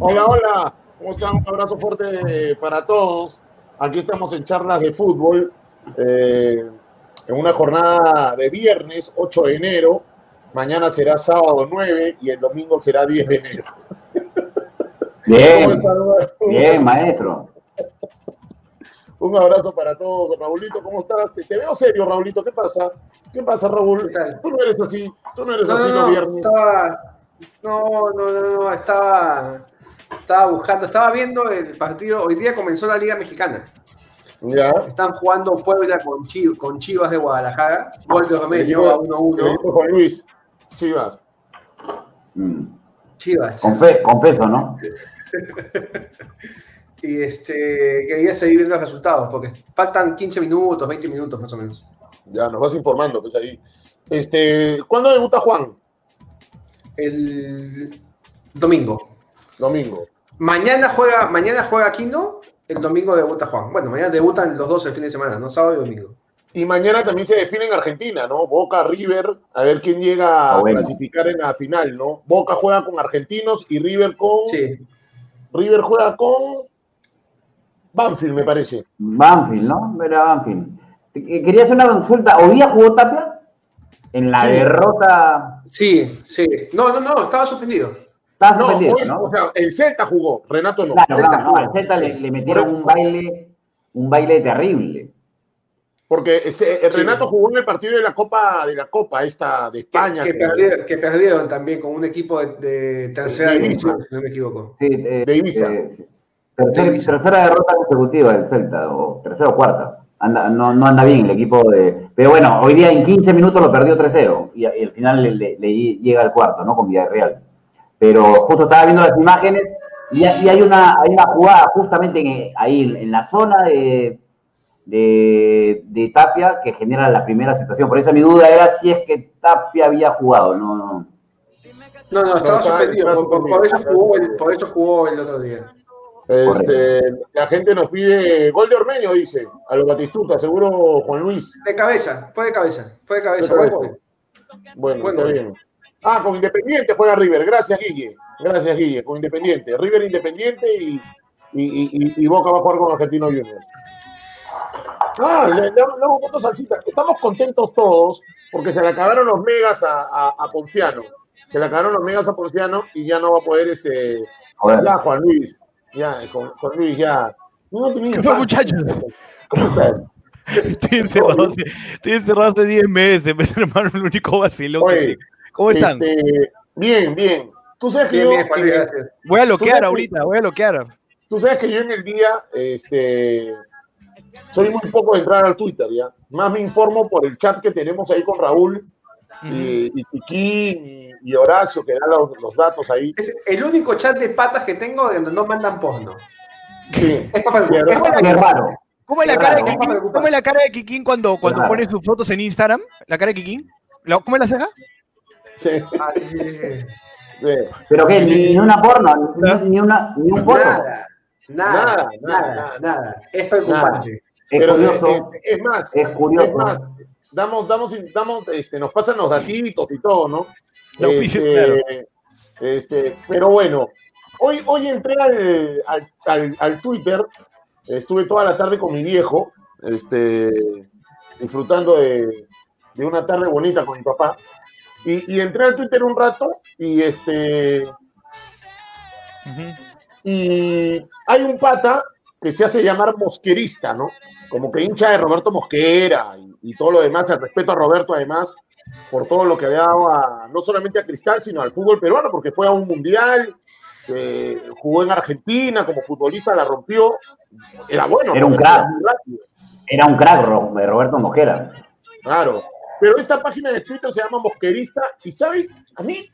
Hola, hola. ¿Cómo están? Un abrazo fuerte para todos. Aquí estamos en charlas de fútbol. eh, en una jornada de viernes 8 de enero. Mañana será sábado 9 y el domingo será 10 de enero. Bien, bien, maestro. Un abrazo para todos. Raulito, ¿cómo estás? Te, te veo serio, Raulito. ¿Qué pasa? ¿Qué pasa, Raúl? Tú no eres así. Tú no eres No, así no, los no, viernes. estaba, no, no, no, no, estaba, estaba buscando, estaba viendo el partido, hoy día comenzó la Liga Mexicana, Ya. están jugando Puebla con, Chi- con Chivas de Guadalajara, gol de Romello a El 1-1, equipo de Juan Luis. Chivas. Mm. Chivas, Confe- confeso, ¿no? y este, quería seguir viendo los resultados, porque faltan 15 minutos, 20 minutos más o menos, Ya, nos vas informando, pues ahí. Este, ¿Cuándo debuta Juan? El domingo. Domingo. Mañana juega, mañana juega Aquino, el domingo debuta Juan. Bueno, mañana debutan los dos el fin de semana, no sábado y domingo. Y mañana también se define en Argentina, ¿no? Boca, River, a ver quién llega Ah, a bueno. clasificar en la final, ¿no? Boca juega con argentinos y River con. Sí, River juega con. Banfield, me parece. Banfield, ¿no? Era Banfield. Te- Quería hacer una consulta. ¿Hoy día jugó Tapia? En la Sí. derrota. sí, sí. No, no, no, estaba suspendido. Estaba No, suspendido, hoy, ¿no? o sea, el Celta jugó, Renato no. Claro, Celta no, al Celta le, le metieron un baile, un baile terrible. Porque ese- el Sí. Renato jugó en el partido de la Copa, de la Copa esta de España. que, que- perdieron, que perdieron también con un equipo de, de tercera De división, si no me equivoco. Sí, eh, De Ibiza. eh, tercer- De Ibiza. tercera derrota consecutiva del Celta, o tercera o cuarta. Anda- no, no anda bien el equipo de. Pero bueno, hoy día en 15 minutos lo perdió 3-0 y, y al final le, le- le llega al cuarto, ¿no? Con Villarreal. Pero justo estaba viendo las imágenes y, y hay, una, hay una jugada justamente en- ahí en, la zona de, de, de Tapia que genera la primera situación. Por eso mi duda era si es que Tapia había jugado. No, no. No, no, estaba estaba- suspendido. por, por- por eso suspendido. jugó el, por eso jugó el otro día. Este, la gente nos pide gol de Ormeño, dice, a los Batistuta, seguro Juan Luis. De cabeza, fue de cabeza, fue de cabeza. De buen cabeza. Bueno, Bueno. está bien. Ah, con Independiente juega River. Gracias, Guille. Gracias, Guille. Con Independiente. River Independiente y, y, y- y- Boca va a jugar con Argentino Juniors. Ah, le, fotos al cita. Estamos contentos todos porque se le acabaron los megas a, a, a Ponciano. Se le acabaron los megas a Ponciano y ya no va a poder, este. Ya, Juan Luis. Ya, con, Juan Luis, ya. No tenía ¿Qué fue, muchachos? ¿Cómo estás? Estoy encerrado, hace, estoy encerrado hace 10 meses, mi hermano, el único vacilón. Oye. ¿Cómo están? Este, bien, bien. Tú sabes que Bien, yo. bien, Juan gracias. Voy a ¿tú bloquear ahorita, voy a bloquear. Tú sabes que yo en el día, este, soy muy poco de entrar al Twitter, ¿ya? Más me informo por el chat que tenemos ahí con Raúl y, y Piquín y, y Horacio, que dan los, los datos ahí. Es el único chat de patas que tengo donde no mandan porno. Sí. Es para es para-. ¿Cómo es la cara de. Kikín? ¿Cómo es la cara de Kikín cuando, cuando pone sus fotos en Instagram? ¿La cara de Kikín? ¿La- ¿Cómo es la ceja? Sí, Ah. ¿Pero qué? ¿Ni, ni una porno? ¿Ni, ni una, ni un foto? Nada, nada, Nada, nada, nada, nada, Es preocupante. Es Pero curioso. es, es- es más, Es curioso. es más, damos, damos, damos, este, nos pasan los datitos y todo, ¿no? Auspicios, Este, claro. este, pero bueno, hoy, hoy entré al, al, al- al Twitter, estuve toda la tarde con mi viejo, este, disfrutando de, de una tarde bonita con mi papá, y, y entré al Twitter un rato y este y hay un pata que se hace llamar mosquerista, ¿no? Como que hincha de Roberto Mosquera y, y todo lo demás, el respeto a Roberto además, por todo lo que había dado a- no solamente a Cristal, sino al fútbol peruano, porque fue a un mundial, eh, jugó en Argentina como futbolista, la rompió, era bueno. Era un Roberto, crack. Era un crack, Roberto Mosquera. Claro. Pero esta página de Twitter se llama Mosquerista y, ¿saben? A mí,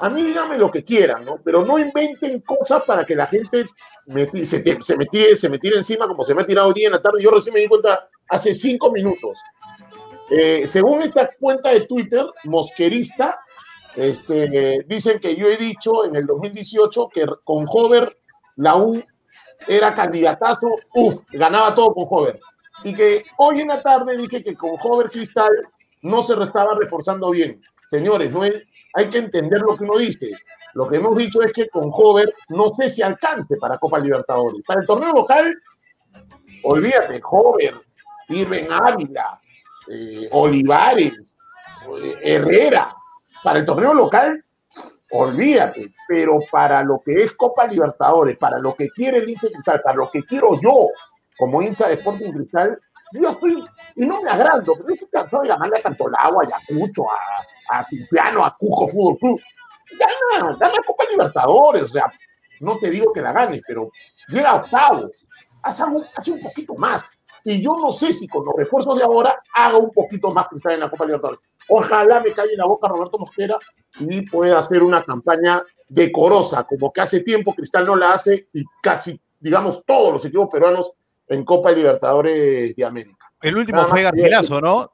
a mí díganme lo que quieran, ¿no? Pero no inventen cosas para que la gente se, se, me tire, se me tire encima como se me ha tirado hoy día en la tarde. Yo recién me di cuenta hace cinco minutos. Eh, según esta cuenta de Twitter, Mosquerista, este, dicen que yo he dicho en el 2018 que con Hover la U era candidatazo, uff, ganaba todo con Hover. Y que hoy en la tarde dije que con Hover Cristal no se estaba reforzando bien. Señores, no hay que entender lo que uno dice. lo que hemos dicho es que con Hover no sé si alcance para Copa Libertadores. Para el torneo local, olvídate, Hover, Irving Ávila, eh, Olivares, eh, Herrera. Para el torneo local, olvídate. Pero para lo que es Copa Libertadores, para lo que quiere el Inter Cristal, para lo que quiero yo como hincha de Sporting Cristal, yo estoy, y no me agrando, pero yo estoy cansado de llamarle a Cantolao, a Ayacucho, a, a Cinciano, a Cujo Fútbol Club. Gana, gana Copa Libertadores, o sea, no te digo que la gane, pero llega octavo, un, hace un poquito más. Y yo no sé si con los refuerzos de ahora haga un poquito más Cristal en la Copa Libertadores. Ojalá me calle en la boca Roberto Mosquera y pueda hacer una campaña decorosa, como que hace tiempo Cristal no la hace y casi, digamos, todos los equipos peruanos en Copa Libertadores de América. El último fue Garcilaso, ¿no?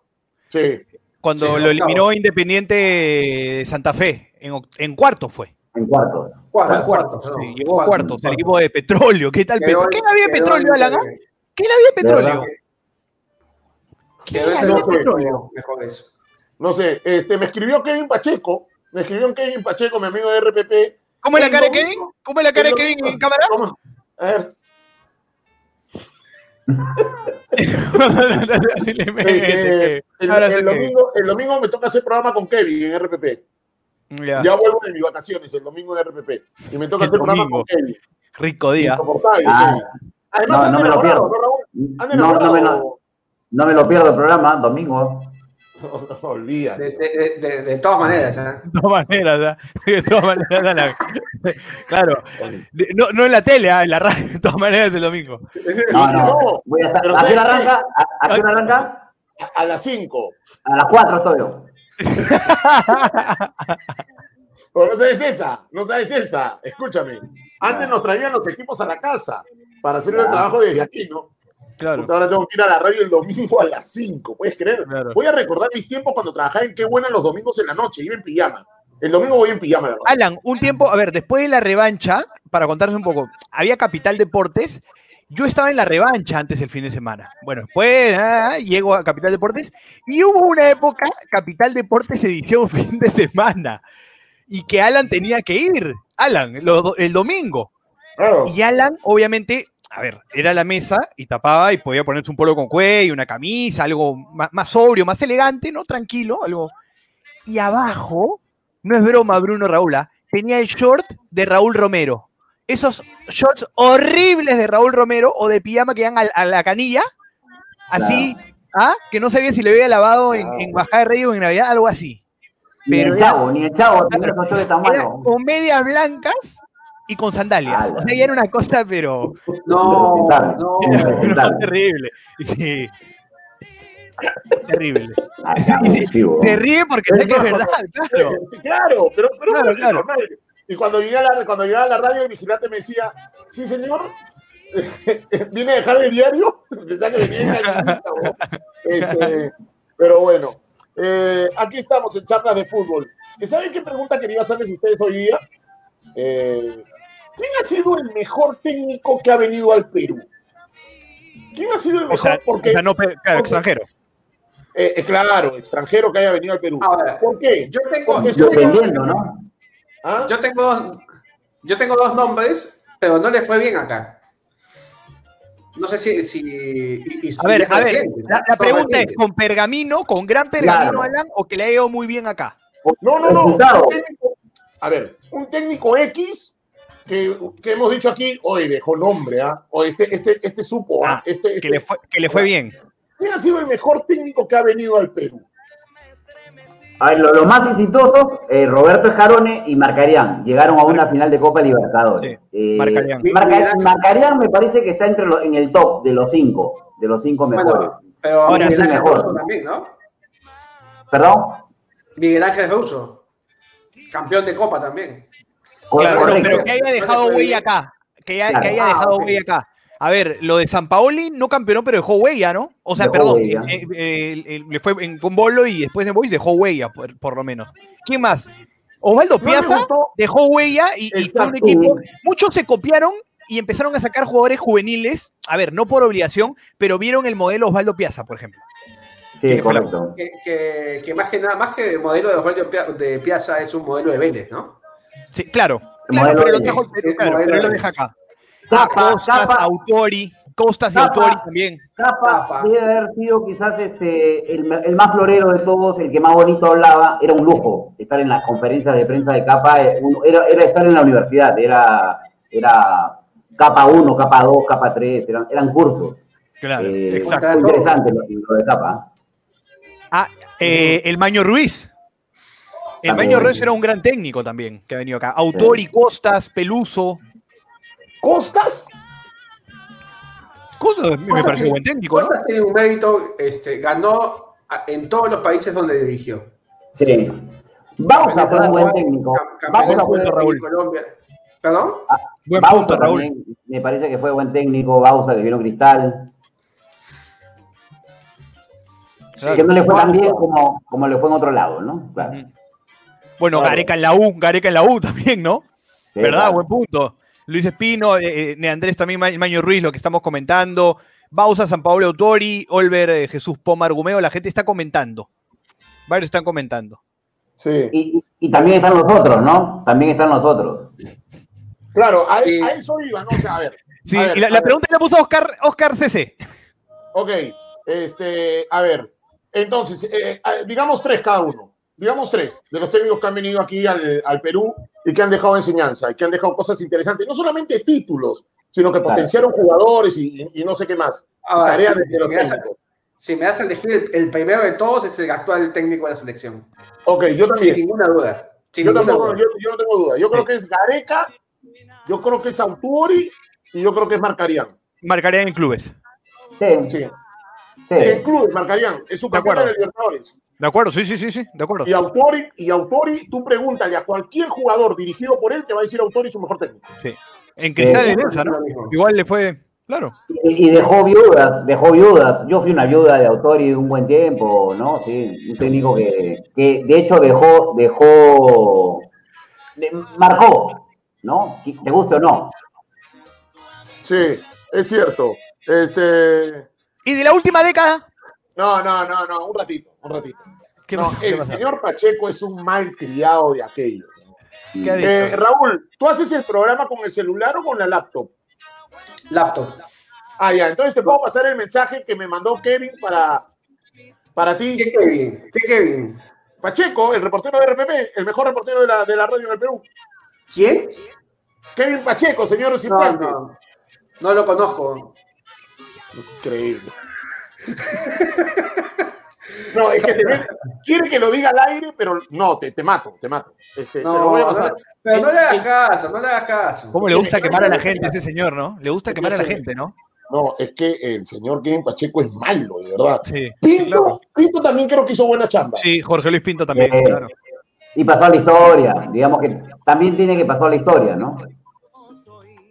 Sí, Cuando Sí, lo eliminó Independiente de Santa Fe. En, en cuartos fue. En. Cuarto, Cuarto. cuarto. no, Sí, llegó a cuartos. El cuarto. equipo de petróleo. ¿Qué tal? Petro- ¿Qué había petróleo, en- ¿Qué había de petróleo? ¿Qué Quedó en había de petróleo? Mejor eso. no sé, este, me escribió Kevin Pacheco, me escribió Kevin Pacheco, mi amigo de RPP. ¿Cómo es la cara de Kevin? ¿Cómo es la cara de Kevin en cámara? ¿Cómo? A ver, el, domingo, el domingo me toca hacer programa con Kevin en RPP. Ya, Ya vuelvo de mis vacaciones, el domingo de RPP. Y me toca El hacer programa con Kevin. Rico día. Ah, Kevin. Además, no, no me lo pierdo. ¿no, me lo, no me lo pierdo el programa, domingo. Olvídate. De, de, de, de todas maneras, ¿eh? De todas maneras, ¿ah? de todas maneras. Claro, no, no en la tele, ah, en la radio, de todas maneras el domingo. No, no. No, Voy a estar. pero ¿A qué hora ¿sabes qué? arranca? ¿A, a qué hora arranca? A, a las 5. A las 4 estoy yo. Pero no sabes esa, no sabes esa. Escúchame. Antes nos traían los equipos a la casa para hacer el trabajo desde aquí, ¿no? Claro, Porque ahora tengo que ir a la radio el domingo a las 5, ¿puedes creer? claro. Voy a recordar mis tiempos cuando trabajaba en Qué Buena los domingos en la noche, iba en pijama. El domingo voy en pijama. la. Alan, un tiempo, a ver, después de la revancha, para contarles un poco, había Capital Deportes. Yo estaba en la revancha antes del fin de semana. Bueno, después ah, llego a Capital Deportes y hubo una época, Capital Deportes edición fin de semana, y que Alan tenía que ir. Alan, lo- el domingo. Claro. Y Alan, obviamente, a ver, era la mesa y tapaba y podía ponerse un polo con cuello, una camisa, algo más, más sobrio, más elegante, ¿no? Tranquilo, algo. Y abajo, no es broma, Bruno Raúl, ¿ah? tenía el short de Raúl Romero. Esos shorts horribles de Raúl Romero o de pijama que dan a, a la canilla, así, ¿ah? Que no sabía si le había lavado en, en Bajada de Reyes o en Navidad, algo así. Ni el era- chavo, ni el chavo tenía esos chores tan Era malos. con medias blancas y con sandalias. Ala. O sea, ya era una cosa, pero. No, no. No, terrible. Sí. Terrible. Ah. Se ríe porque sé que es verdad, claro. Claro, pero, pero Claro, bueno, claro. Y cuando llegué, a la, cuando llegué a la radio, el vigilante me decía, sí, señor, ¿viene a dejar el diario? Pensaba que venía. Este, Pero bueno, eh, aquí estamos en charlas de fútbol. ¿Y ¿Saben qué pregunta quería hacerles a ustedes hoy día? Eh, ¿Quién ha sido el mejor técnico que ha venido al Perú? ¿Quién ha sido el O mejor? sea, Porque, o sea, no, pe- claro, porque- extranjero. eh, eh, claro, extranjero que haya venido al Perú. Ahora, ¿Por qué? yo tengo, Porque yo tengo- Dependiendo, ¿no? ¿Ah? yo tengo dos, yo tengo dos nombres, pero no les fue bien acá. No sé si. si y- y- A ver, a ver, la, pregunta es. ¿con pergamino, con gran pergamino, Claro. Alan, o que le ha ido muy bien acá? No, no, no. Técnico- a ver, un técnico X que, que hemos dicho aquí, hoy dejó nombre, ¿ah? O este, este, este supo, ¿ah? Ah, Este, Que este- le fue, que le fue bien. ¿Quién ha sido el mejor técnico que ha venido al Perú? A ver, lo- los más exitosos, eh, Roberto Escarone y Marcarián, llegaron a una final de Copa Libertadores. Eh, Marcarián. Marca- Marcarián me parece que está entre los- en el top de los cinco, de los cinco mejores. Bueno, pero Ahora sí, Ángel mejor. También, ¿no? ¿Perdón? Miguel Ángel Russo, campeón de Copa también. Claro, Correcto. pero que haya dejado huella acá. Que, haya- Claro. que haya Ah, dejado ok. huella acá. A ver, lo de San Paoli no campeonó, pero dejó huella, ¿no? O sea, Dejó perdón, eh, eh, eh, le fue en, con Bolo y después de Boys dejó huella, por, por lo menos. ¿Quién más? Osvaldo Piazza dejó huella y, y fue un equipo. Muchos se copiaron y empezaron a sacar jugadores juveniles. A ver, no por obligación, pero vieron el modelo Osvaldo Piazza, por ejemplo. Sí, correcto. Que, que- que más que nada, más que el modelo de Osvaldo Piazza es un modelo de Vélez, ¿no? Sí, claro. El Claro, pero lo de- trajo el Perú, claro, pero él lo de- deja acá. Capa, Costas, Capa, Autori, Costas y Capa. Autori también. Capa Capa. debe haber sido quizás este, el, el más florero de todos, el que más bonito hablaba. Era un lujo estar en las conferencias de prensa de Capa. eh, Era, era estar en la universidad. Era, era Capa 1, Capa 2, Capa 3. Eran, eran cursos. Claro, Eh, exacto. Interesante lo, lo de Capa. Ah, eh, el Maño Ruiz. El. Maño Ruiz era un gran técnico también que ha venido acá. Autori, Costas, Peluso. ¿Costas? Costas me Costas parece tiene- buen técnico, ¿no? Costas tiene un mérito, este, ganó a- en todos los países donde dirigió. Sí. Bausa fue un buen técnico. Campeonato fue, de Raúl. Colombia. ¿Perdón? Buen Bausa punto, Raúl. también me parece que fue buen técnico. Bausa que vino Cristal. Que no le fue tan bien como, como le fue en otro lado, ¿no? Claro. Bueno, Claro. Gareca en la U, Gareca en la U también, ¿no? Sí, ¿Verdad? claro. Buen punto. Luis Espino, eh, eh, Andrés también, Ma- Maño Ruiz, lo que estamos comentando. Bausa, San Paolo Autori, Olver, eh, Jesús Poma Argumeo, la gente está comentando. Varios están comentando. Sí. Y, y también están los otros, ¿no? También están los otros. Claro, a, Sí. a eso iba, ¿no? O sea, a ver. Sí, a ver, y la, la ver. pregunta la puso Oscar, Oscar CC. Ok, este, a ver. Entonces, eh, digamos tres cada uno. Digamos tres de los técnicos que han venido aquí al, al Perú y que han dejado enseñanza y que han dejado cosas interesantes. No solamente títulos, sino que Claro. potenciaron jugadores y, y- y no sé qué más. Tareas si, de si los me das, técnicos. si me elegir, el, el primero de todos es el actual técnico de la selección. Ok, yo Sin también. ninguna duda. Sin Yo, ninguna tampoco, duda. yo, yo no tengo duda. Yo creo que es Gareca, yo creo que es Autori y yo creo que es Marcarián. Marcaría en clubes. Sí, Sí. sí. En clubes, Marcarián. Es su campeón de Libertadores. ¿De acuerdo? Sí, sí, sí, sí, de acuerdo. Y Autori, y Autori, tú pregúntale a cualquier jugador dirigido por él, te va a decir Autori su mejor técnico. En Cristal Sí. de ¿no? Igual le fue, claro. Y, y dejó viudas, dejó viudas. Yo fui una viuda de Autori de un buen tiempo, ¿no? Sí, un técnico que, que de hecho dejó, dejó, de- marcó, ¿no? ¿Te guste o no? Sí, es cierto. Este. ¿Y de la última década? No, no, no, no, un ratito, un ratito. ¿Qué No, pasó? ¿Qué el señor Pacheco es un mal criado de aquello. ¿Qué ha dicho? Eh, Raúl, ¿tú haces el programa con el celular o con la laptop? Laptop. Ah, ya, entonces te puedo pasar el mensaje que me mandó Kevin para, para ti. ¿Qué Kevin? ¿Qué Kevin? Pacheco, el reportero de RPP, el mejor reportero de la, de la radio en el Perú. ¿Quién? Kevin Pacheco, señores y No, no. No lo conozco. Increíble. No, es que te ven- quiere que lo diga al aire, pero no, te, te mato, te mato. Este, te lo No, voy a no, pasar. pero no le hagas caso, no le hagas caso. ¿Cómo le gusta quemar a la gente a ese señor, no? Le gusta quemar a la gente, ¿no? No, es que el señor Kevin Pacheco es malo, de verdad. Sí. Pinto, claro. Pinto también creo que hizo buena chamba. Sí, Jorge Luis Pinto también, Eh, claro. Y pasó a la historia, digamos que también tiene que pasar a la historia, ¿no?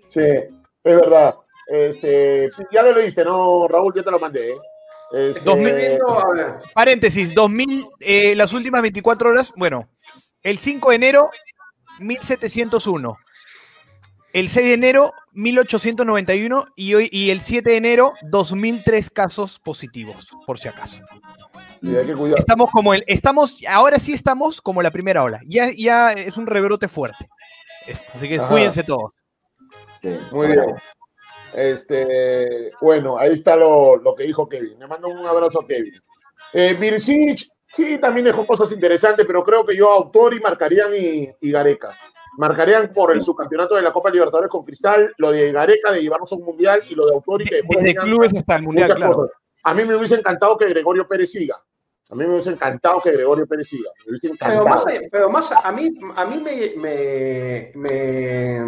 Sí, es verdad. Este, ya lo leíste, ¿no, Raúl? Ya te lo mandé. ¿eh? Este, Estoy viendo, a ver, Paréntesis, 2000, eh, las últimas 24 horas, bueno, el 5 de enero, 1701. El 6 de enero, 1891. Y, hoy, y el 7 de enero, 2003 casos positivos, por si acaso. sí, hay que cuidar. Estamos como el, estamos, ahora sí estamos como la primera ola. Ya, ya es un rebrote fuerte. Así que Ajá. cuídense todos. Sí. Muy bien. Este, bueno, ahí está lo, lo que dijo Kevin. Le mando un abrazo a Kevin. Eh, Virsic, sí, también dejó cosas interesantes, pero creo que yo Autori marcarían y, y Gareca. Marcarían por el subcampeonato de la Copa Libertadores con Cristal, lo de Gareca de llevarnos a un mundial y lo de Autori que Desde clubes hasta el mundial, claro. cosas. A mí me hubiese encantado que Gregorio Pérez siga. A mí me hubiese encantado que Gregorio Pérez siga. Me hubiese encantado. pero más, pero más a mí, a mí me, me, me-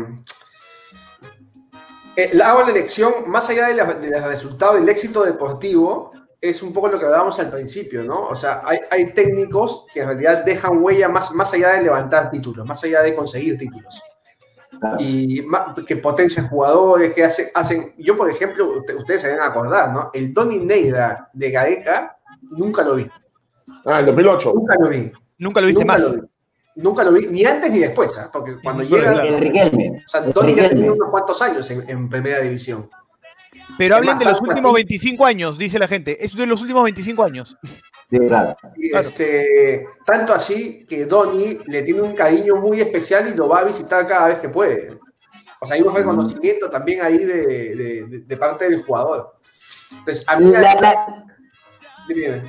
eh, hago la elección, más allá de, la- de los resultados del éxito deportivo, es un poco lo que hablábamos al principio, ¿no? O sea, hay, hay técnicos que en realidad dejan huella más, más allá de levantar títulos, más allá de conseguir títulos. Claro. Y que potencian jugadores, que hace- hacen... Yo, por ejemplo, usted- ustedes se van a acordar, ¿no? El Donny Neida de Gareca, nunca lo vi. Ah, el 2008. Nunca lo vi. Nunca lo viste Nunca más. Lo vi. Nunca lo vi, ni antes ni después, ¿ah? porque cuando llega, vi. El Riquelme. o sea, el Tony ya tenía unos cuantos años en, en primera división. Pero Es más, de los últimos así- 25 años, dice la gente. Es de los últimos 25 años. Sí, claro. Y, este, tanto así que Donny le tiene un cariño muy especial y lo va a visitar cada vez que puede. O sea, hay un reconocimiento también ahí de, de- de parte del jugador. Entonces, a mí... La, la- Dime,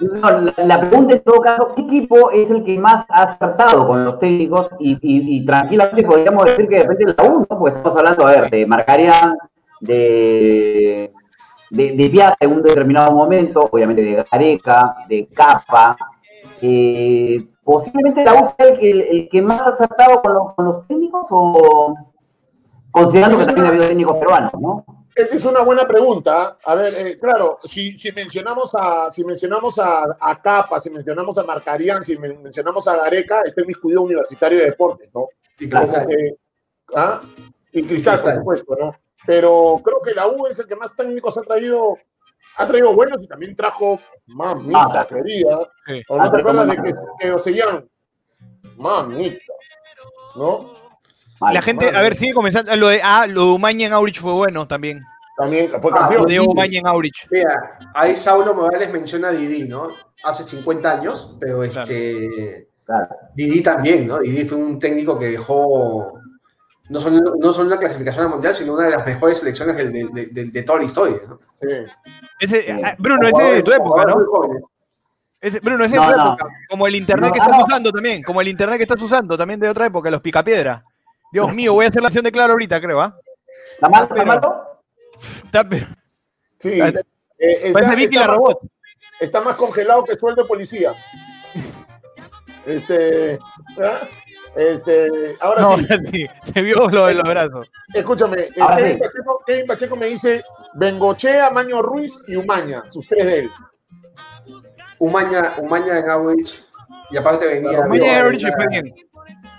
no, la- pregunta en todo caso, ¿qué equipo es el que más ha acertado con los técnicos? Y, y- tranquilamente podríamos decir que de la 1, porque estamos hablando, a ver, de Marcarian, de, de, de en un determinado momento, obviamente de Gareca, de Capa. eh, posiblemente la U sea el que, el que más ha acertado con los, con los técnicos o considerando que también ha habido técnicos peruanos, ¿no? Esa es una buena pregunta. A ver, eh, claro, si, si mencionamos a si mencionamos a, a Capa, si mencionamos a Marcarian, si men- mencionamos a Gareca, está en mi estudio universitario de deportes, ¿no? y que- ¿ah? Y Cristal, por Cristal. supuesto, ¿no? Pero creo que la U es el que más técnicos ha traído, ha traído buenos y también trajo mamita Ah, querida. Sí. ¿O no Ah, te acuerdas de que, que Ocean? Mamita. ¿No? La gente, a ver, sigue comenzando. Lo de, ah, lo de Umaña en Aurich fue bueno también. También fue Ah, Lo campeón. de Umaña en Aurich. Mira, ahí Saulo Morales menciona a Didi, ¿no? Hace 50 años, pero este. Claro. Didi también, ¿no? Didi fue un técnico que dejó no solo, no solo una clasificación al mundial, sino una de las mejores selecciones de, toda la historia. ¿no? Sí. Ese, Sí. ah, Bruno, ese es de tu época, ¿no? Ese- Bruno, ese es No, de tu no. época. Como el internet No, que ah, estás usando también. Como el internet que estás usando también de otra época, los picapiedra. Dios mío, voy a hacer la acción de claro ahorita, creo, ¿ah? ¿Está mal? ¿Está malo? Está, pe- Sí. Eh, está, Parece Vicky está la más- robot. está más congelado que sueldo de policía. Este. ¿ah? Este. Ahora No, sí, sí, se vio lo de los brazos. escúchame. eh, Kevin, sí. Pacheco, Kevin Pacheco me dice Bengochea, Maño Ruiz y Umaña, sus tres de él. Umaña, Umaña en Average. Y aparte venía. Umaña en fue bien.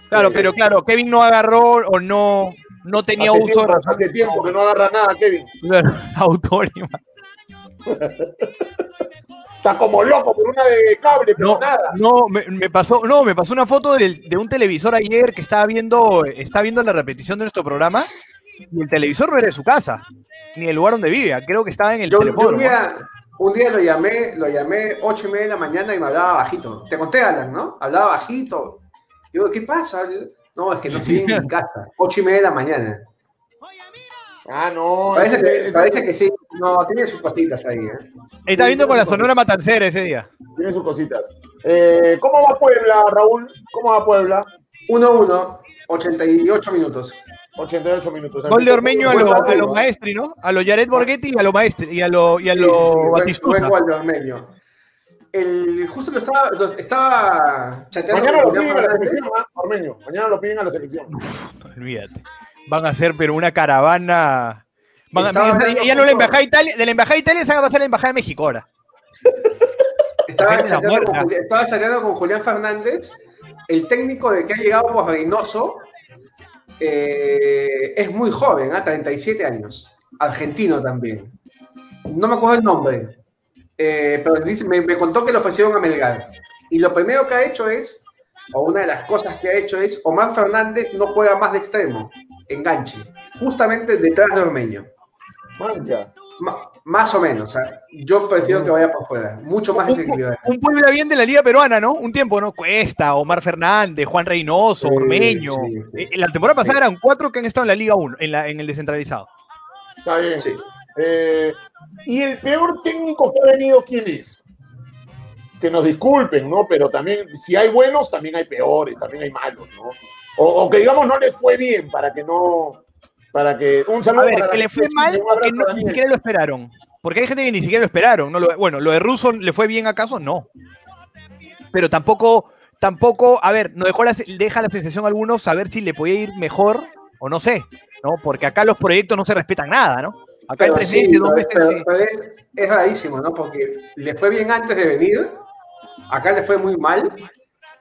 Claro, pero claro, Kevin no agarró o no, no tenía Hace uso tiempo, hace tiempo que no agarra nada, Kevin. Autónima. Está como loco por una de cable, pero No, nada. no, me, me pasó, no, me pasó una foto del- de, un televisor ayer que estaba viendo, estaba viendo la repetición de nuestro programa y el televisor no era de su casa, ni el lugar donde vive, creo que estaba en el Yo, yo un, día, un día lo llamé, lo llamé 8 y media de la mañana y me hablaba bajito. Te conté, Alan, ¿no? Hablaba bajito. Digo, ¿qué pasa? No, es que no estoy en mi casa. 8 y media de la mañana. Ah, no. Parece, ese- que, ese- parece que sí. No, tiene sus cositas ahí, ¿eh? Estaba viendo con la Sonora Matancera ese día. Tiene sus cositas. Eh, ¿Cómo va Puebla, Raúl? ¿Cómo va Puebla? 1-1, 88 minutos. 88 minutos. Gol de Ormeño a los. Maestri, ¿no? A los Jared Borghetti y a los Maestri y a los y a Sí, lo sí, sí, buen gol de Ormeño. El, justo lo estaba, lo estaba chateando Mañana lo piden a la selección, ¿ah? Ormeño. Mañana lo piden a la selección. Olvídate. Van a hacer pero una caravana. Van a- ya no la embajada de Italia, de la embajada de Italia se va a pasar a la embajada de México ahora. Estaba chateando, con, Julián- estaba chateando con Julián Fernández, el técnico de que ha llegado por Reynoso, eh, es muy joven, ¿ah? 37 años, argentino también. No me acuerdo el nombre, eh, pero dice- me, me contó que le ofrecieron a Melgar. Y lo primero que ha hecho es, o una de las cosas que ha hecho es, Omar Fernández no juega más de extremo, enganche, justamente detrás de Ormeño. Mancha. Más o menos, yo prefiero que vaya por fuera, mucho más Un, desequilibrado. un Puebla bien de la Liga Peruana, ¿no? Un tiempo, ¿no? Cuesta, Omar Fernández, Juan Reynoso, Sí, Ormeño. sí, sí. Eh, La temporada pasada eran cuatro que han estado en la Liga 1, en, la, en el descentralizado. Está bien. Sí. Eh, ¿Y el peor técnico que ha venido quién es? Que nos disculpen, ¿no? Pero también, si hay buenos, también hay peores, también hay malos, ¿no? O, o que digamos no les fue bien para que no. Para que. Un saludo A ver, para que la le fue mal o que no, ni siquiera lo esperaron. Porque hay gente que ni siquiera lo esperaron. ¿no? Lo- bueno, lo de Russo le fue bien acaso, no. Pero tampoco, tampoco, a ver, no dejó la, deja la sensación a algunos saber si le podía ir mejor o no sé, ¿no? Porque acá los proyectos no se respetan nada, ¿no? Acá en tres sí, meses, dos pero- meses. pero- sí. pero es, es rarísimo, ¿no? Porque le fue bien antes de venir, acá le fue muy mal,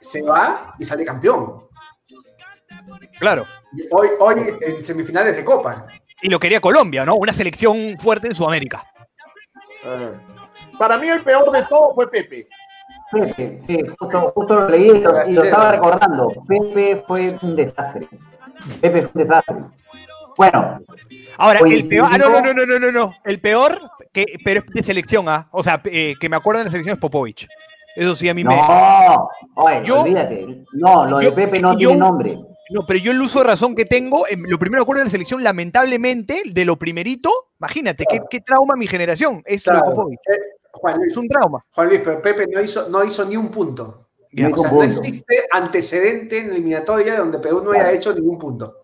se va y sale campeón. Claro. Hoy, hoy en semifinales de Copa. Y lo quería Colombia, ¿no? Una selección fuerte en Sudamérica. Ah. Para mí, el peor de todo fue Pepe. Pepe, sí, justo, justo lo leí lo, y lo estaba recordando. Pepe fue un desastre. Pepe fue un desastre. Bueno, Ahora, el peor. Ah, no, no, no, no, no, no, no. El peor, que, pero es de selección, ¿ah? O sea, eh, que me acuerdo de la selección es Popovich. Eso sí, a mí me. No, oye, Yo- olvídate. No, lo de yo- Pepe no yo- tiene nombre. No, pero yo el uso de razón que tengo, em, lo primero que acuerdo de la selección, lamentablemente, de lo primerito, imagínate, qué, qué trauma mi generación. Es lo de Claro. Popovich. Eh, Juan Luis, Es un trauma. Juan Luis, pero Pepe no hizo, no hizo ni un punto. Ya, No O sea, no existe antecedente en la eliminatoria donde Perú no haya Claro. hecho ningún punto.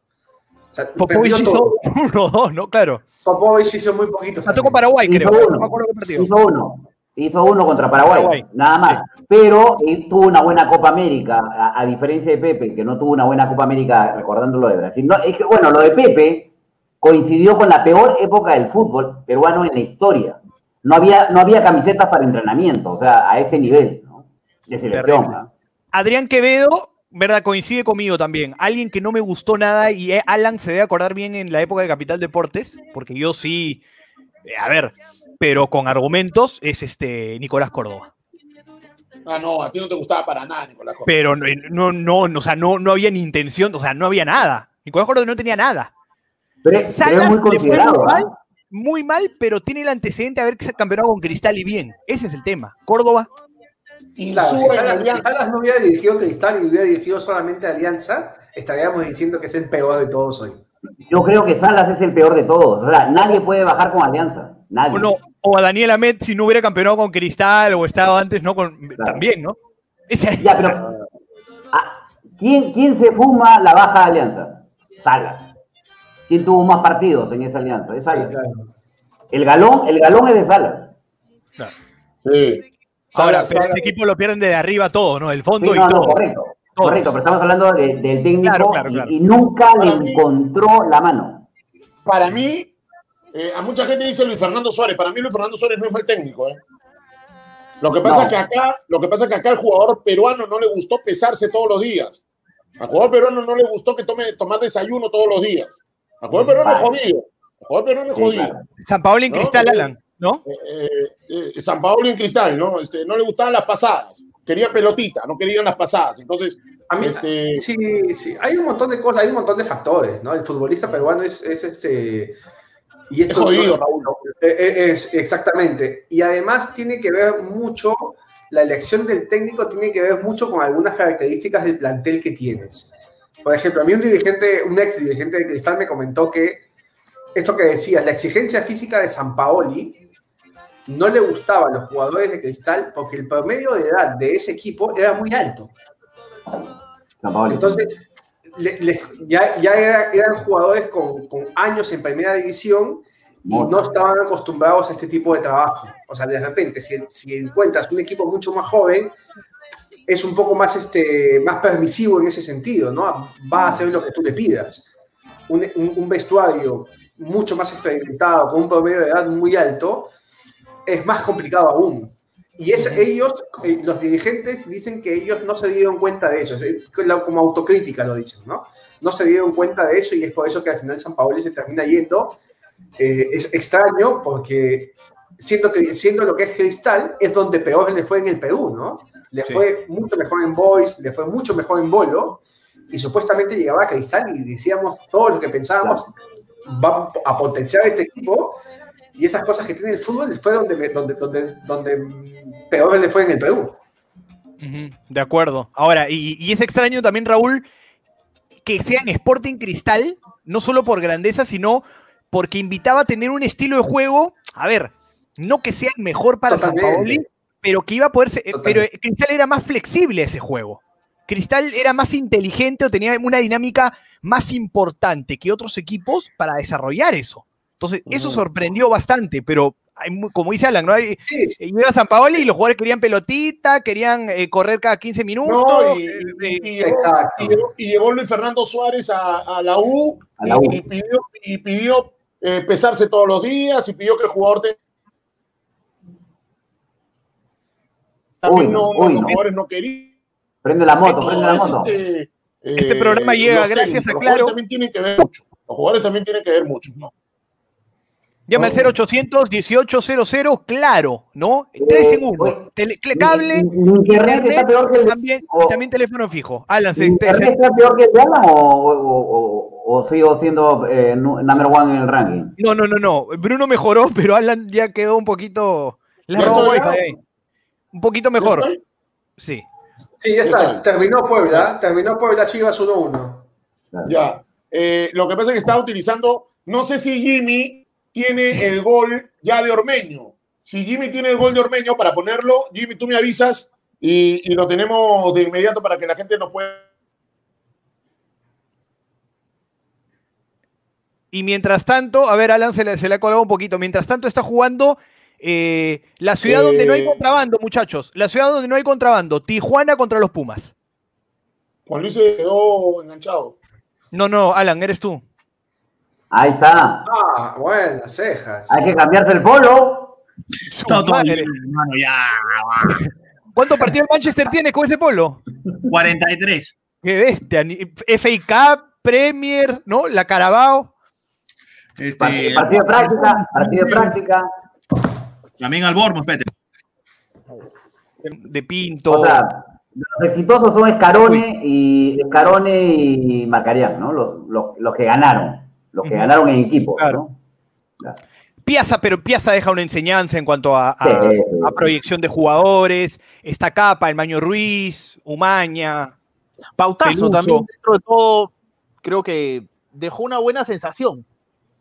O sea, Popovich hizo uno o dos, ¿no? Claro. Popovich hizo muy poquitos. La tocó Paraguay, Hizo creo. uno. No me acuerdo qué partido. Hizo uno. Hizo uno contra Paraguay, Paraguay. nada más. Pero eh, tuvo una buena Copa América, a, a diferencia de Pepe, que no tuvo una buena Copa América, recordando lo de Brasil. No, es que, bueno, lo de Pepe coincidió con la peor época del fútbol peruano en la historia. No había, no había camisetas para entrenamiento, o sea, a ese nivel, ¿no? De selección. Adrián Quevedo, ¿verdad? Coincide conmigo también. Alguien que no me gustó nada y eh, Alan se debe acordar bien en la época de Capital Deportes, porque yo sí, eh, a ver, pero con argumentos, es este Nicolás Córdoba. Ah, no, a ti no te gustaba para nada, Nicolás. Córdoba. Pero no, no, no, o sea, no, no había ni intención, o sea, no había nada. Nicolás Córdoba no tenía nada. Pero, pero Salas es muy le fue considerado. muy ¿ah? mal, muy mal, pero tiene el antecedente de haber campeonado con Cristal y bien. Ese es el tema. Córdoba, Y Claro, si Salas, no hubiera dirigido Cristal y hubiera dirigido solamente Alianza, estaríamos diciendo que es el peor de todos hoy. Yo creo que Salas es el peor de todos. O sea, nadie puede bajar con Alianza. Nadie. o, no, o a Daniel Amet si no hubiera campeonado con Cristal o estado antes, ¿no? Con, También, ¿no? Ese- Ya, pero. ah, ¿quién, ¿Quién se fuma la baja de Alianza? Salas. ¿Quién tuvo más partidos en esa alianza? Es Salas. El galón, el galón es de Salas. Sí. Ahora, pero ese equipo lo pierden desde arriba todo, ¿no? El fondo Sí, y no, no, todo. correcto. Todo. Correcto, pero estamos hablando de- del técnico Claro, claro, y- claro. Y, nunca Para le mí- encontró la mano. Para mí, eh, a mucha gente dice Luis Fernando Suárez. Para mí Luis Fernando Suárez no es mal técnico. ¿eh? Lo que pasa No. es que acá, lo que pasa es que acá al jugador peruano no le gustó pesarse todos los días. Al jugador peruano no le gustó que tome tomar desayuno todos los días. Al jugador peruano es Vale. jodido. Al jugador peruano es Sí, jodido. San Paolo en No, Cristal, no. Alan, ¿no? Eh, eh, eh, San Paolo en Cristal, ¿no? Este, no le gustaban las pasadas. Quería pelotita, no querían las pasadas. Entonces, A mí, este, sí, sí, hay un montón de cosas, hay un montón de factores, ¿no? El futbolista peruano es, es este. Y es jodido, Raúl. Eh, eh, Es, exactamente. Y además tiene que ver mucho, la elección del técnico tiene que ver mucho con algunas características del plantel que tienes. Por ejemplo, a mí un dirigente, un ex dirigente de Cristal me comentó que esto que decías, la exigencia física de San Paoli no le gustaba a los jugadores de Cristal porque el promedio de edad de ese equipo era muy alto. Entonces, le- le- ya, ya era- eran jugadores con, con años en primera división y no estaban acostumbrados a este tipo de trabajo. O sea, de repente, si, si encuentras un equipo mucho más joven, es un poco más, este, más permisivo en ese sentido, ¿no? Va a hacer lo que tú le pidas. Un, un- un vestuario mucho más experimentado, con un promedio de edad muy alto, es más complicado aún. Y es, ellos, eh, los dirigentes dicen que ellos no se dieron cuenta de eso, como autocrítica lo dicen, ¿no? No se dieron cuenta de eso y es por eso que al final San Paolo se termina yendo. Eh, es extraño porque siendo, que, siendo lo que es Cristal, es donde peor le fue en el Perú, ¿no? Le Sí. fue mucho mejor en Boys, le fue mucho mejor en Bolo y supuestamente llegaba a Cristal y decíamos todo lo que pensábamos, va a potenciar este equipo y esas cosas que tiene el fútbol fue donde, me- donde, donde, donde peor le fue en el Perú. De acuerdo. Ahora, y, y es extraño también, Raúl, que sea en Sporting Cristal, no solo por grandeza, sino porque invitaba a tener un estilo de juego, a ver, no que sea el mejor para San. Paoli, pero que iba a poder ser, eh, pero. Cristal era más flexible ese juego. Cristal era más inteligente o tenía una dinámica más importante que otros equipos para desarrollar eso. Entonces, eso Ujú. sorprendió bastante, pero hay como dice Alan, ¿no? Hay, Sí, sí, y llega San Paoli y los jugadores querían pelotita, querían eh, correr cada 15 minutos. No, y, eh, y- eh, llegó, exacto. y llegó- y llegó Luis Fernando Suárez a, a la U, A la y, U. y pidió, y pidió eh, pesarse todos los días y pidió que el jugador te- también Uy, no, no, uy, los no. jugadores no querían. Prende la moto, prende la moto. este, eh, Este programa llega los gracias técnicos, a los Claro. jugadores también tienen que ver mucho. Los jugadores también tienen que ver mucho. ¿no? Llama al Oh. 0800 1800 claro, ¿no? Tres en uno. Tele- cable, Mi, mi internet está peor que el de, también, o- también teléfono fijo. Alan, mi internet está peor que el de Alan o, o, o- o sigo siendo eh, nu- number one en el ranking. no, no, no, no. Bruno mejoró, pero Alan ya quedó un poquito. Le ¿Ya robó. Un poquito mejor. Sí. Sí, ya ¿Qué está. Terminó Puebla. Terminó Puebla Chivas 1-1. Ya. Eh, lo que pasa es que estaba utilizando, no sé si Jimmy tiene el gol ya de Ormeño. Si Jimmy tiene el gol de Ormeño, para ponerlo, Jimmy, tú me avisas y, y lo tenemos de inmediato para que la gente nos pueda. Y mientras tanto, a ver, Alan se le, se le ha colgado un poquito. Mientras tanto, está jugando eh, la ciudad donde no hay Eh. contrabando, muchachos. La ciudad donde no hay contrabando. Tijuana contra los Pumas. Juan Luis se quedó enganchado. No, no, Alan, eres tú. Ahí está. Ah, buenas cejas. Hay que cambiarse el polo. Todo, todo bien, hermano, ya. ¿Cuántos partidos el Manchester tienes con ese polo? 43. Qué bestia. FA Cup, Premier, ¿no? La Carabao. Este, Partido, partido de práctica, partido de práctica. También al Bournemouth, Pete. De Pinto. O sea, los exitosos son Escarone y Escarone y Marcarián, ¿no? Los, los, los que ganaron. Los que ganaron en equipo, Claro. ¿no? Piazza, pero Piazza deja una enseñanza en cuanto a, a- Sí, sí, a sí. proyección de jugadores. Está Capa, el Maño Ruiz, Umaña. Pautazo Peluso. también, dentro de todo, creo que dejó una buena sensación.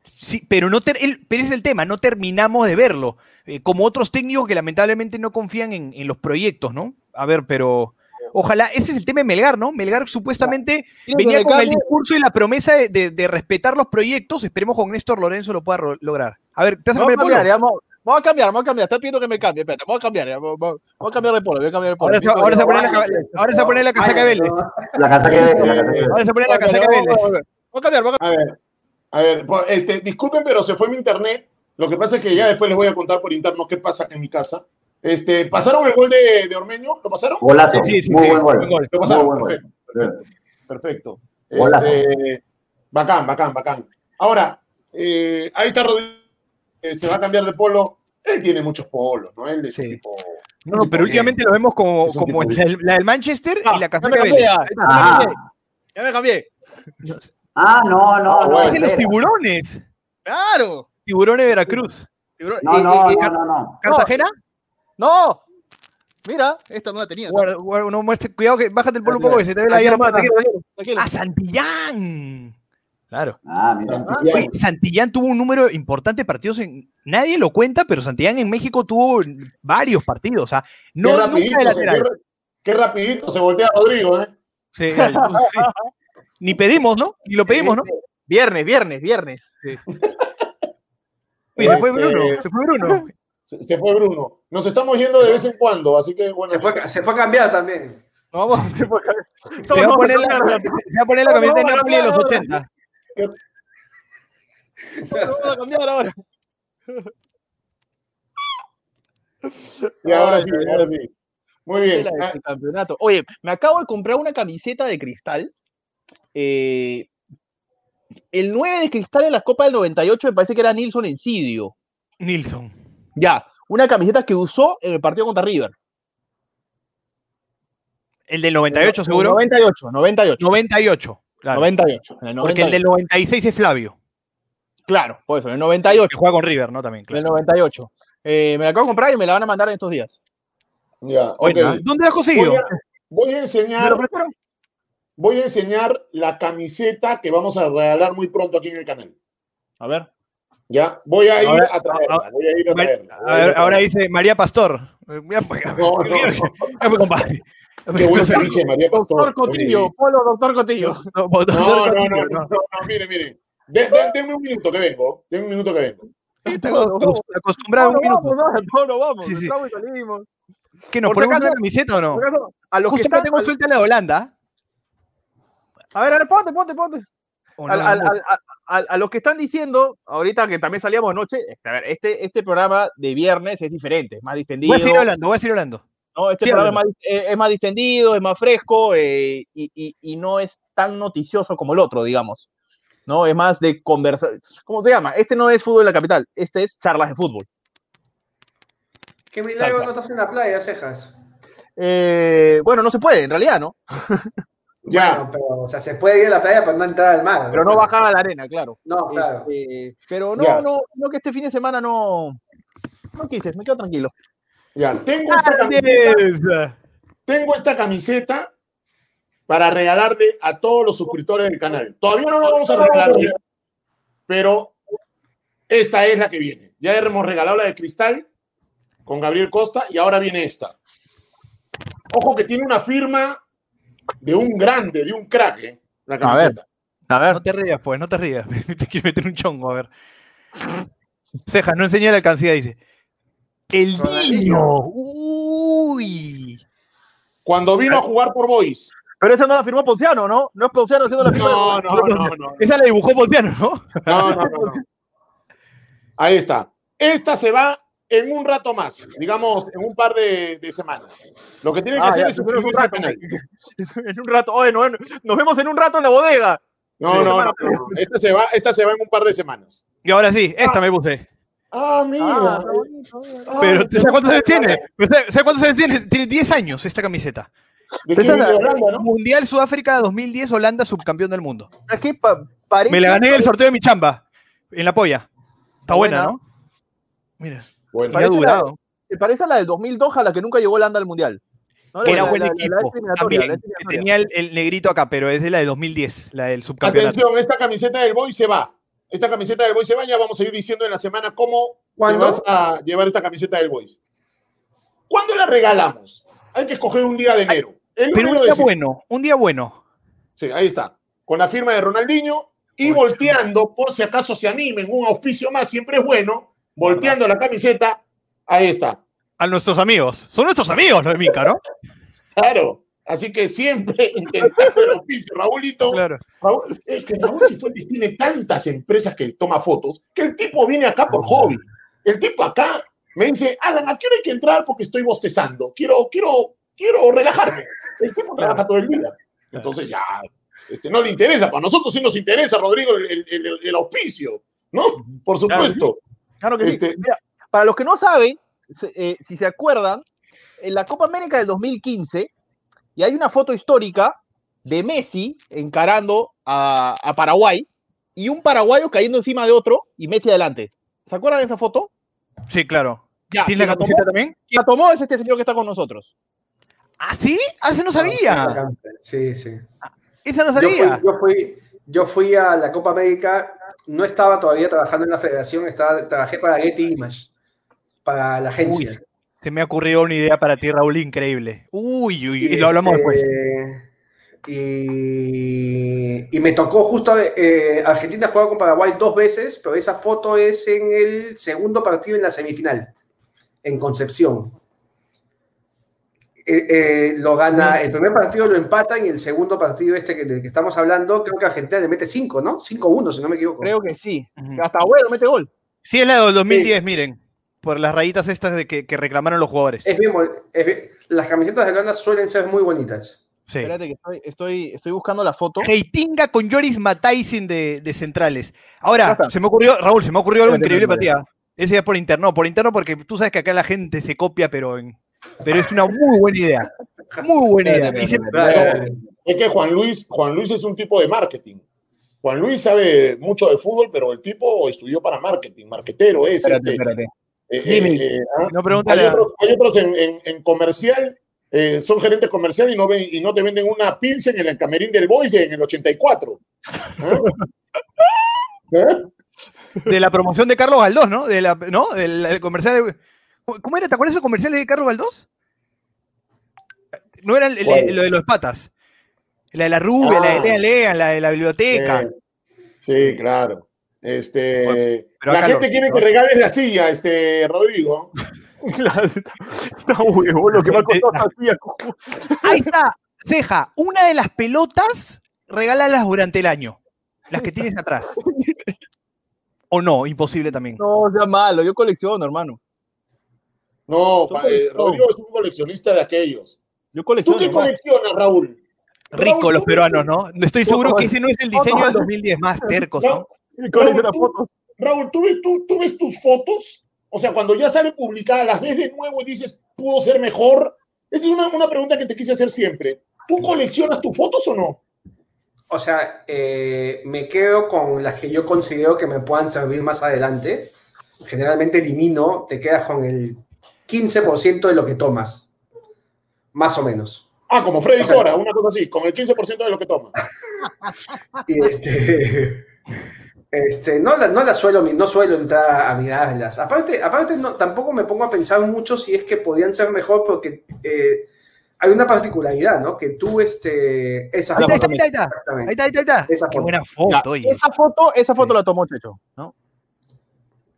Sí, pero, no ter- el- pero ese es el tema, no terminamos de verlo. Eh, como otros técnicos que lamentablemente no confían en, en los proyectos, ¿no? A ver, pero ojalá, ese es el tema de Melgar, ¿no? Melgar supuestamente ¿Quieren que venía con el discurso y la promesa de, de- de respetar los proyectos. Esperemos con Néstor Lorenzo lo pueda ro- lograr. A ver, ¿te vas a Vamos poner a polo? cambiar, ya, vamos, vamos a cambiar, vamos a cambiar. Está pidiendo que me cambie, espérate, vamos a cambiar, ya, vamos, vamos- vamos a cambiar de polo, voy a cambiar de polo. Ahora, se- ahora se pone la, ahora se pone la casaca Vélez. La que- Ahora se pone la casaca cambiar, Vélez. vamos a cambiar, vamos a A ver, a ver, pues, este, disculpen, pero se fue mi internet. Lo que pasa es que ya después les voy a contar por interno qué pasa en mi casa. Este, ¿Pasaron el gol de, de Ormeño? ¿Lo pasaron? Golazo. Sí, sí, Muy sí, buen gol. buen gol. Lo Muy pasaron, buen gol. perfecto. Perfecto. perfecto. Este, bacán, bacán, bacán. Ahora, eh, ahí está Rodrigo, eh, se va a cambiar de polo. Él tiene muchos polos, ¿no? Él es un tipo. No, no, pero últimamente lo vemos como, como la, del- la del Manchester Ah, y la ya me casaca ya. Ya me cambié. Ah, no, no, Ah, no. los tiburones. Claro. Tiburones de Veracruz. Tiburón- No, no, y- y- no, no, no. ¿Cartagena? No. Mira, esta no la tenía. Guarda, guarda, no muestre- cuidado que bájate el polo un poco que se te ve la hierba. tranquilo. ¡Ah, Santillán! Claro. Ah, mira. Santillán. Oye, Santillán tuvo un número importante de partidos en. Nadie lo cuenta, pero Santillán en México tuvo varios partidos. O sea, qué, no rapidito, nunca de se, qué, qué rapidito se voltea Rodrigo, ¿eh? Sí, sí. Ni pedimos, ¿no? Ni lo pedimos, ¿no? Viernes, viernes, viernes. Oye, se fue Este, Bruno. Se fue Bruno. Se, se fue Bruno. Nos estamos yendo de vez en cuando, así que bueno. Se fue, se fue a cambiar también. Vamos, Se va a poner la, se va a poner la camiseta de Vamos a Napoli de los cambiar 80. vamos a cambiar ahora. Y ahora sí, ahora sí. Muy bien. De Ah, este campeonato. Oye, me acabo de comprar una camiseta de cristal. Eh, el 9 de cristal en la Copa del 98 me parece que era Nilson Encidio. Nilsson. Ya, una camiseta que usó en el partido contra River. El del 98, seguro. 98, 98. 98. Claro. 98. En el Porque el del 98. 96 es Flavio. Claro, por eso, en el 98. Que juega con River, ¿no? También, En el claro. 98. Eh, me la acabo de comprar y me la van a mandar en estos días. ya, Oye, ok. ¿Dónde la has conseguido? Voy a, voy a ¿Me enseñar, voy a enseñar la camiseta que vamos a regalar muy pronto aquí en el canal. A ver. Ya, voy a ir Ahora- a traerla, voy a ir a traerla. A ver, ahora dice María Pastor. Eh, mira, pues, No, no, no. Pues, compadre. Qué buen ceviche, María Pastor. Doctor Cotillo, Polo, doctor Cotillo. No, no, No, no, no, mire, mire. De- de- denme un minuto que vengo. Denme un minuto que vengo. Acostumbrado a un minuto. vamos, no, no, no, vamos. Sí, sí. entramos y salimos. ¿Que nos ponemos acaso- una camiseta o no? A los que Justo están, acá tengo al- suelta la de Holanda. a ver, a ver, ponte, ponte, ponte. Al- al- al- al- a los que están diciendo, ahorita que también salíamos anoche, este, a ver, este, este programa de viernes es diferente, es más distendido. Voy a seguir hablando, voy a seguir hablando. ¿no? Este Sí, programa es más, es más distendido, es más fresco eh, y, y- y no es tan noticioso como el otro, digamos. ¿no? Es más de conversar. ¿Cómo se llama? Este no es fútbol en la capital, este es charlas de fútbol. ¿Qué milagro no estás en la playa, cejas? Eh, bueno, no se puede, en realidad, ¿no? Ya. Bueno, pero, o sea, se puede ir a la playa para no entrar al mar. Pero no bajar a la arena, claro. No, claro. Pero no, Ya. no, no que este fin de semana no. No quise, me quedo tranquilo. Ya, tengo esta camiseta, tengo esta camiseta para regalarle a todos los suscriptores del canal. Todavía no la vamos a regalar, pero esta es la que viene. Ya hemos regalado la de cristal con Gabriel Costa y ahora viene esta. Ojo que tiene una firma de un grande, de un crack, ¿eh? la camiseta. A ver. No te rías, pues, no te rías. te quiero meter un chongo, a ver. Cejas, no enseña la alcancía, dice. El niño. Uy. Cuando vino a jugar por Boys. Pero esa no la firmó Ponciano, ¿no? No es Ponciano haciendo la firma. No, no, no, no. Esa la dibujó Pontiano, ¿no? No, no, no, no. Ahí está. Esta se va en un rato más, digamos, en un par de, de semanas. Lo que tienen que Ah, hacer ya, es pero un rato. canal. En un rato. Oye, no, nos vemos en un rato en la bodega. No, no, no, no. Esta se va, esta se va en un par de semanas. Y ahora sí, esta me puse. Ah, mira. Ah, Ah, Pero, ¿sabes cuántos años tiene? Pero, ¿Sabes cuántos años tiene? Tiene 10 años esta camiseta. ¿De Holanda, no? Mundial Sudáfrica 2010, Holanda, subcampeón del mundo. Es que pa- parece- Me la gané en el sorteo de mi chamba, en la polla. Está buena, buena. ¿no? Mira, Bueno, y ha Parece la- durado. Se parece a la del 2002, a la que nunca llegó Holanda al Mundial. ¿No? Que La- era la- buen la- la- equipo. la eliminatoria, también, la que eliminatoria. tenía el, el negrito acá, pero es de la de 2010, la del subcampeonato. atención, esta camiseta del Boy se va. Esta camiseta del Boy se va. Ya vamos a ir diciendo en la semana cómo te ¿Cuándo? vas a llevar esta camiseta del Boys. ¿Cuándo la regalamos? Hay que escoger un día de enero. El Pero un día decimos. bueno, un día bueno. Sí, ahí está. Con la firma de Ronaldinho y volteando, por si acaso se animen, un auspicio más siempre es bueno, volteando la camiseta, ahí está. A nuestros amigos. Son nuestros amigos los de Mica, ¿no? Claro. Así que siempre intentando el auspicio, Raúlito. Claro. Raúl, es que Raúl Cifuentes tiene tantas empresas que toma fotos que el tipo viene acá por hobby. El tipo acá me dice, Alan, ¿a qué hora hay que entrar? Porque estoy bostezando. Quiero, quiero, quiero relajarme. El tipo trabaja todo el día. Entonces ya, este, no le interesa. Para nosotros sí nos interesa, Rodrigo, el, el- el- el auspicio, ¿no? Por supuesto. Claro que sí. Este- Mira, para los que no saben, eh, si se acuerdan, en la Copa América del 2015, y hay una foto histórica de Messi encarando a, a Paraguay y un paraguayo cayendo encima de otro y Messi adelante. ¿Se acuerdan de esa foto? Sí, claro. Ya, ¿Tienes la camiseta también? quien la tomó es este señor que está con nosotros. ¿Ah, sí? Ah, ese no sabía. Sí, sí. Esa no Yo fui, sabía. yo, fui, yo fui a la Copa América, no estaba todavía trabajando en la federación, estaba, trabajé para Getty Image, para la agencia. Uy, se me ha ocurrido una idea para ti, Raúl, increíble. Uy, uy, y lo hablamos este, después. Y, y me tocó justo, eh, Argentina jugaba con Paraguay dos veces, pero esa foto es en el segundo partido en la semifinal, en Concepción. Eh, eh, lo gana, el primer partido lo empatan y el segundo partido este que, del que estamos hablando, creo que Argentina le mete 5, ¿no? 5-1, si no me equivoco. Creo que sí. Hasta bueno, mete gol. Sí, es la del 2010, miren. Por las rayitas estas de que, que reclamaron los jugadores. Es bien, es bien- las camisetas de Holanda suelen ser muy bonitas. Sí. Espérate que estoy, estoy, estoy buscando la foto. Heitinga con Joris Mataisen de, de centrales. Ahora, se me ocurrió, Raúl, se me ocurrió algo increíble para ti. Ese es por interno, no, por interno porque tú sabes que acá la gente se copia, pero en- pero es una muy buena idea. Muy buena idea. Es que Juan Luis, Juan Luis es un tipo de marketing. Juan Luis sabe mucho de fútbol, pero el tipo estudió para marketing, marquetero es. Espérate, este, espérate. eh, eh, eh, ah. No, pregúntale Hay otros, hay otros en, en- en comercial, eh, son gerentes comercial y no, ven, y no te venden una Pilsen en el camerín del Boys en el 84. ¿Ah? ¿Eh? de la promoción de Carlos Galdós, ¿no? De la, ¿no? Del el comercial de- ¿Cómo era? ¿Te acuerdas de esos comerciales de Carlos Galdós? No era el- lo de los patas. La de la rubia, la de Ah. Lean Lean, la de la biblioteca. Sí, claro. Este, Bueno, la gente no, quiere ¿no? que regales la silla, este, Rodrigo. Está, huevo lo que me ha costado esta silla. Ahí está, ceja. Una de las pelotas, regálalas durante el año. Las que tienes atrás. O no, imposible también. No, sea malo, yo colecciono, hermano. No, eh. Rodrigo es un coleccionista de aquellos. Yo ¿Tú colecciono. qué coleccionas, Raúl? Rico Raúl, los ¿tú- peruanos, ¿no? No Estoy seguro que ese no es el diseño del 2010, más tercos, ¿no? Raúl, tú-. Raúl, ¿tú ves, tú, tú ves tus fotos? O sea, cuando ya sale publicada, las ves de nuevo y dices, pudo ser mejor. Esa es una, una pregunta que te quise hacer siempre. ¿Tú coleccionas tus fotos o no? O sea, eh, me quedo con las que yo considero que me puedan servir más adelante. Generalmente elimino, te quedas con el 15% de lo que tomas. Más o menos. Ah, como Freddy O sea- Sora, una cosa así, con el 15% de lo que toma. Y este. Este, no, la, no la suelo, no suelo entrar a mirarlas. Aparte, aparte no, tampoco me pongo a pensar mucho si es que podían ser mejor porque eh, hay una particularidad, ¿no? Que tú, este, esa Ahí está, ahí foto- está, ahí está, ahí Exactamente. está, ahí está, ahí está. Esa Qué foto. buena Ya, foto, oye. esa foto, esa foto la tomó Checho, ¿no?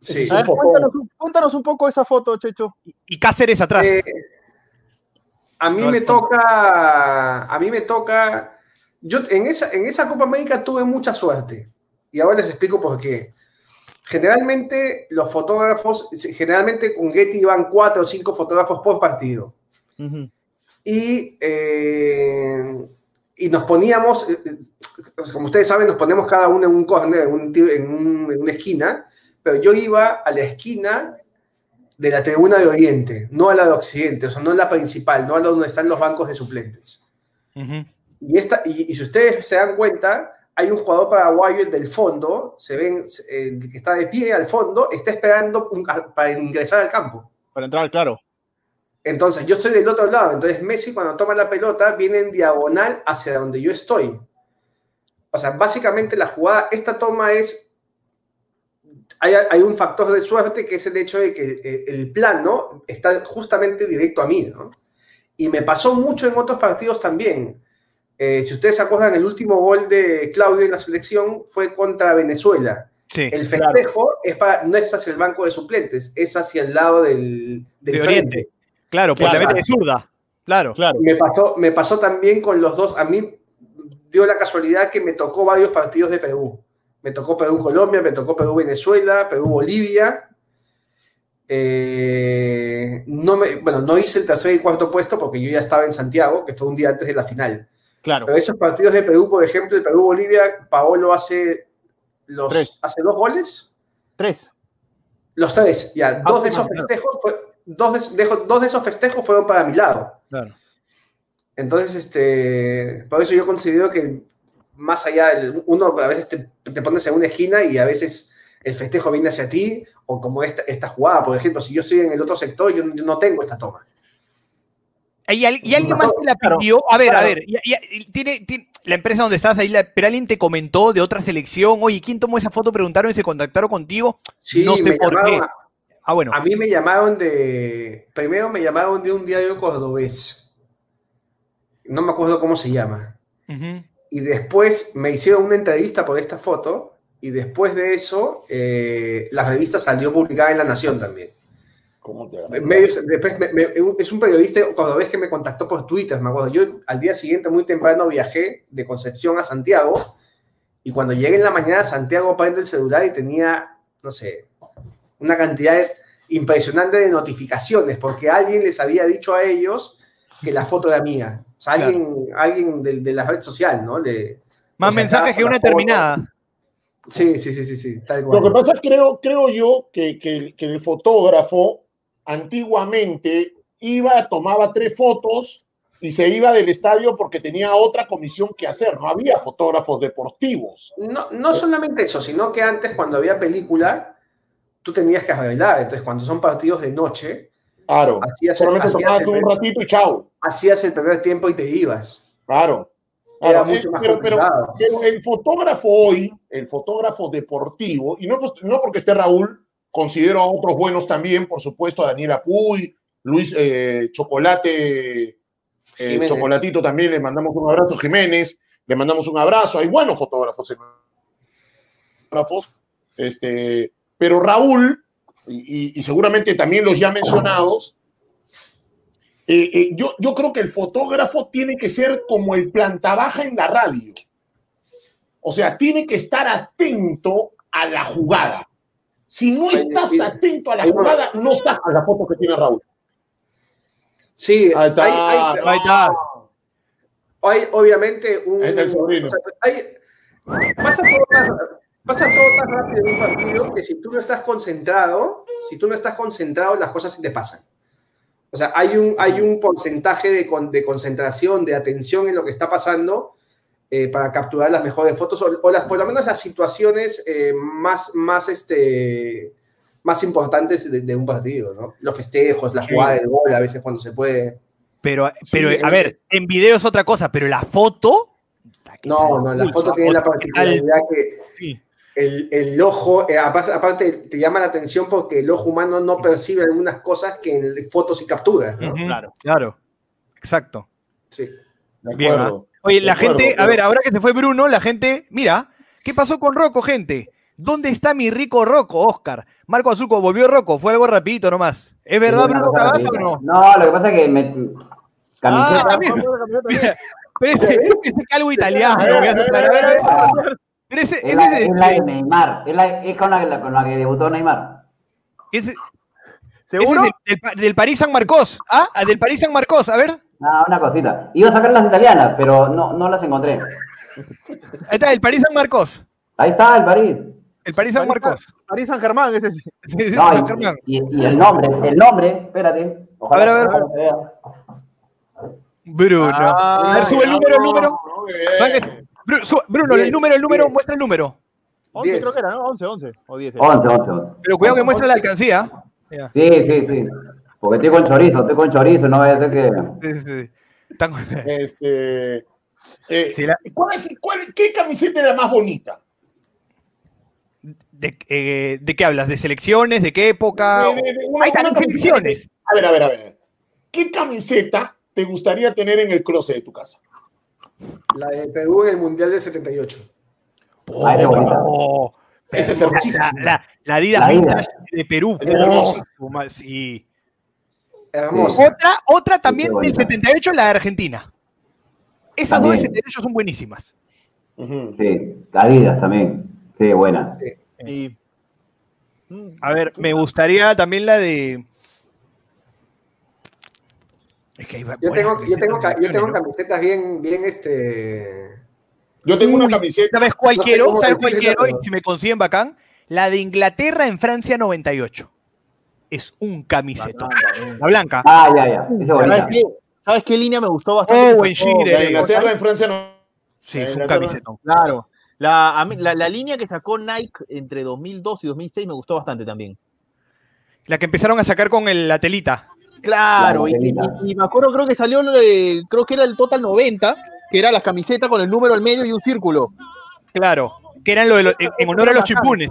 Sí. Ver, cuéntanos, un- cuéntanos un poco esa foto, Checho. Y Cáceres atrás. Eh, a mí No, me toca, a mí me toca, yo en esa, en esa Copa América tuve mucha suerte y ahora les explico por qué. Generalmente los fotógrafos, generalmente con Getty iban cuatro o cinco fotógrafos por partido Ujú. y, eh, y nos poníamos, eh, eh, como ustedes saben, nos ponemos cada uno en un corner, en, un en un- en una esquina, pero yo iba a la esquina de la tribuna de Oriente, no a la de Occidente, o sea, no en la principal, no a la donde están los bancos de suplentes. Y, esta, y, y si ustedes se dan cuenta, hay un jugador paraguayo el del fondo, se ven eh, que está de pie al fondo, está esperando un- a- para ingresar al campo. Para entrar, claro. Entonces, yo estoy del otro lado. Entonces, Messi, cuando toma la pelota, viene en diagonal hacia donde yo estoy. O sea, básicamente la jugada, esta toma es. Hay, hay un factor de suerte que es el hecho de que eh, el plano está justamente directo a mí, ¿no? Y me pasó mucho en otros partidos también. Eh, si ustedes se acuerdan, el último gol de Claudio en la selección fue contra Venezuela. Sí. El festejo es para, no es hacia el banco de suplentes, es hacia el lado del, del De frente. Oriente. Claro, porque Claro. la mete de zurda. Claro. Claro. Me pasó, me pasó también con los dos. A mí dio la casualidad que me tocó varios partidos de Perú. Me tocó Perú-Colombia, me tocó Perú-Venezuela, Perú-Bolivia. Eh, no me, bueno, no hice el tercer y cuarto puesto porque yo ya estaba en Santiago, que fue un día antes de la final. Claro. Pero esos partidos de Perú, por ejemplo, el Perú-Bolivia, Paolo hace, los, Tres. hace dos goles. Tres. Los tres, ya. Dos de esos festejos, fue- dos, de, de- dos de esos festejos fueron para mi lado. Claro. Entonces, este, por eso yo considero que más allá, del- uno a veces te, te pones en una esquina y a veces el festejo viene hacia ti, o como esta, esta jugada, por ejemplo, si yo estoy en el otro sector, yo, no tengo esta toma. ¿Y, al- y alguien más te la Claro, pidió? A ver, a ver, y- y- y tiene, tiene- la empresa donde estás ahí, la- pero alguien te comentó de otra selección, oye, ¿quién tomó esa foto? Preguntaron y se contactaron contigo. Sí, no sé me por llamaron qué. a- Ah, bueno. A mí me llamaron de. Primero me llamaron de un diario cordobés. No me acuerdo cómo se llama. Ujú. Y después me hicieron una entrevista por esta foto. Y después de eso, eh, la revista salió publicada en La Nación también. ¿Cómo te Medios- después me- me- es un periodista cordobés que me contactó por Twitter, me acuerdo. Yo al día siguiente, muy temprano, viajé de Concepción a Santiago. Y cuando llegué en la mañana, Santiago prende el celular y tenía, no sé, una cantidad impresionante de notificaciones, porque alguien les había dicho a ellos que la foto era mía. O sea, alguien, alguien de, de la red social, ¿no? Le, Más mensajes que una foto- terminada. Sí, sí, sí, sí, sí, tal Lo que pasa, creo, creo yo, que, que- que el fotógrafo antiguamente iba, tomaba tres fotos y se iba del estadio porque tenía otra comisión que hacer. No había fotógrafos deportivos. No, no solamente eso, sino que antes, cuando había película, tú tenías que arreglar. Entonces, cuando son partidos de noche, Claro. hacías, Solamente hacías tomabas un ratito y chao. hacías el primer tiempo y te ibas. Claro. Era Claro, mucho eh, más pero, pero- complicado. pero el fotógrafo hoy, el fotógrafo deportivo, y no, pues, no porque esté Raúl, considero a otros buenos también, por supuesto, a Daniel Apuy, Luis eh, Chocolate, eh. Chocolatito también, le mandamos un abrazo, Jiménez, le mandamos un abrazo, hay buenos fotógrafos fotógrafos, este, pero Raúl, y, seguramente también los ya mencionados, eh, eh, yo, yo creo que el fotógrafo tiene que ser como el planta baja en la radio. O sea, tiene que estar atento a la jugada. Si no estás atento a la una- jugada, no sacas la foto que tiene Raúl. Sí, Ahí está, hay- hay- Ahí está. hay obviamente un. Ahí está el sobrino. o sea, hay- pasa, todo tan, pasa todo tan rápido en un partido que si tú no estás concentrado, si tú no estás concentrado, las cosas se te pasan. O sea, hay un, hay un porcentaje de, con- de concentración, de atención en lo que está pasando eh, para capturar las mejores fotos o, o las, por lo menos las situaciones eh, más, más, este, más importantes de, de un partido, ¿no? Los festejos, la Sí. jugada del gol, a veces cuando se puede. Pero, Sí, pero en- a ver, en video es otra cosa, pero la foto. No, no, la foto tiene la particularidad que Sí. El, el ojo, eh, aparte, aparte te llama la atención porque el ojo humano no percibe algunas cosas que en fotos y capturas, Claro. Claro. Exacto. Sí. De Bien, acuerdo. Oye, De la acuerdo, gente, a ver, ahora que se fue Bruno, la gente, mira, ¿qué pasó con Rocco, gente? ¿Dónde está mi rico Rocco, Oscar? Marco Azuco, volvió Rocco, fue algo rapidito nomás. ¿Es verdad, Bruno Cavazo o no? No, lo que pasa es que me... Camiseta... Ah, también. vamos a la camiseta. Pero ese, ese calvo italiano. Pero ese, Es ese la, es, es la de Neymar, es, la, es con, la, que- con la que debutó Neymar. ese- ese ¿Seguro? es del, del, del París San Marcos. ¿Ah? Del París San Marcos, a ver. Ah, una cosita. Iba a sacar las italianas, pero no, no las encontré. Ahí está, el París San Marcos. Ahí está el París. El París San Marcos. París San Germán, ese sí. Sí, sí, No, San Germán. y, y- y el nombre, el nombre, espérate. Ojalá, A ver, a ver. ojalá. Bruno. Ah, a ver, sube el número, el número. No, muy ¿Sabes bien. Bru- su- Bruno, el número, el número, diez. muestra el número. 11 Diez. creo que era, ¿no? 11, 11 o 10. 11, 11, 11. Pero cuidado que muestra la alcancía. Sí, sí, sí. Porque estoy con chorizo, estoy con chorizo, no vaya a ser que. Sí, sí, sí. Están- Este, eh, Sí, la- ¿cuál es- cuál- ¿Qué camiseta es la más bonita? ¿De, eh, ¿De qué hablas? ¿De selecciones? ¿De qué época? De- de- de una- Hay tantas selecciones. A ver, a ver, a ver. ¿Qué camiseta te gustaría tener en el closet de tu casa? La de Perú en el Mundial del 78. Ah, esa es bonita. Oh, Esa es la, hermosísima. la, la Adidas La. Vintage de Perú. Es hermosa. Oh, sí. Hermosa. Otra, otra también del bonita. 78, la de Argentina. Esas dos del También. 78 son buenísimas. Sí, Adidas también. Sí, buena. Y... Mm, A ver, me gustaría también la de. Es que hay Yo tengo, yo tengo, yo tengo ¿no? camisetas bien, bien, este... Yo tengo una camiseta. ¿Sabes cuál No sé quiero? cómo ¿Sabes cuál decirlo, quiero? Y si me consiguen bacán, la de Inglaterra en Francia 98. Es un camiseta. La blanca. Ah, ya, ya. ¿Sabes qué? ¿Sabes qué línea me gustó bastante? Oh, La de. Inglaterra en Francia no. Sí, es un camiseta. Claro. La, la, la línea que sacó Nike entre 2002 y 2006 me gustó bastante también. La que empezaron a sacar con el- la telita. Claro, La y, telita. y- y me acuerdo, creo que salió, eh, creo que era el Total 90, que era la camiseta con el número al medio y un círculo. Claro. Que eran lo de lo- en, en honor a los chipunes.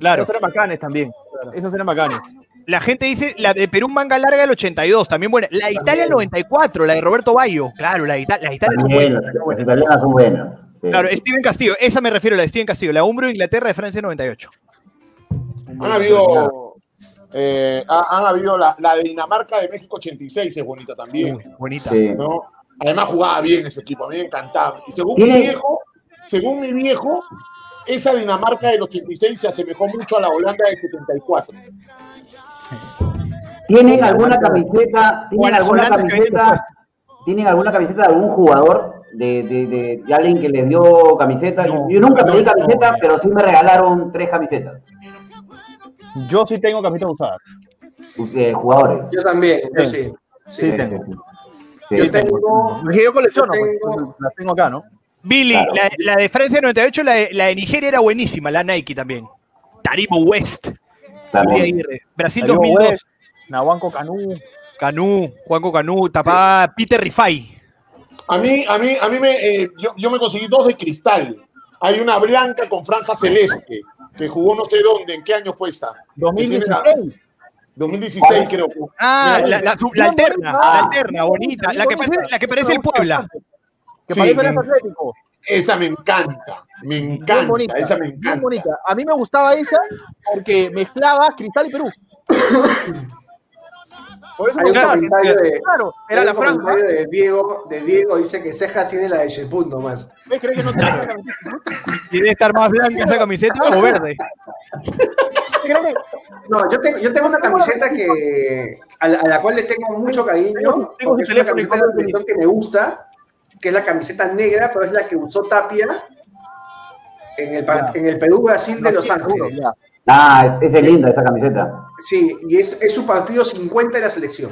Claro. Esas eran bacanes también. Esas eran bacanes. La gente dice la de Perú manga larga del 82, también buena. La de Italia del 94, la de Roberto Bayo. Claro, la de Ita- las Italia son También, buenas. las, las italianas son buenas. Sí. Claro, Steven Castillo, esa me refiero, la de Steven Castillo, la Umbro Inglaterra de Francia 98. Han habido. Eh, ha- han habido la, la de Dinamarca de México 86, es bonita también. Uy, bonita. Sí. ¿no? Además jugaba bien ese equipo, a mí me encantaba. Y según Tiene- mi viejo, según mi viejo, esa Dinamarca del 86 se asemejó mucho a la Holanda del 74. ¿Tienen alguna camiseta? ¿Tienen alguna camiseta? ¿Tienen alguna camiseta de algún jugador? De, de, de, de alguien que les dio camiseta. No, Yo nunca pedí no. camiseta, pero sí me regalaron tres camisetas. Yo sí tengo camisetas usadas. Eh, jugadores. Yo también, yo Sí. sí. Sí, Sí. tengo. Sí. Yo tengo... Yo colecciono, Yo pues, tengo- las tengo acá, ¿no? Billy, Claro. la, la de Francia 98, la de, la de Nigeria era buenísima, la Nike también. Tarimo West, También. Brasil Darío 2002, West, Nahuanco Canú. Canú, Juanco Canú, tapá Peter Rifai. A mí, a mí, a mí me, eh, yo, yo me conseguí dos de cristal. Hay una blanca con franja celeste, que jugó no sé dónde, ¿en qué año fue esta? 2016. 2016 creo. Ah, la, la, la alterna, la alterna, bonita, la que parece, la que parece el Puebla. Que Sí, parece el Atlético. Esa me encanta, me encanta, bonita, esa me encanta. bonita. A mí me gustaba esa porque mezclaba Cristal y Perú. Por eso Hay me un comentario de- Claro, era la un franja. de Diego, de Diego dice que Cejas tiene la de Sheput nomás. ¿Ves? ¿Crees que no tenía la camiseta? Tiene que estar más blanca esa camiseta o verde. ¿Crees que- No, yo tengo, yo tengo una camiseta que, a, la, a la cual le tengo mucho cariño, Tengo- su es una camiseta que me gusta, que es la camiseta negra, pero es la que usó Tapia en el, en el Perú-Brasil de Los Ángeles. Ah, es, esa es linda esa camiseta. Sí, y es, es su partido 50 de la selección.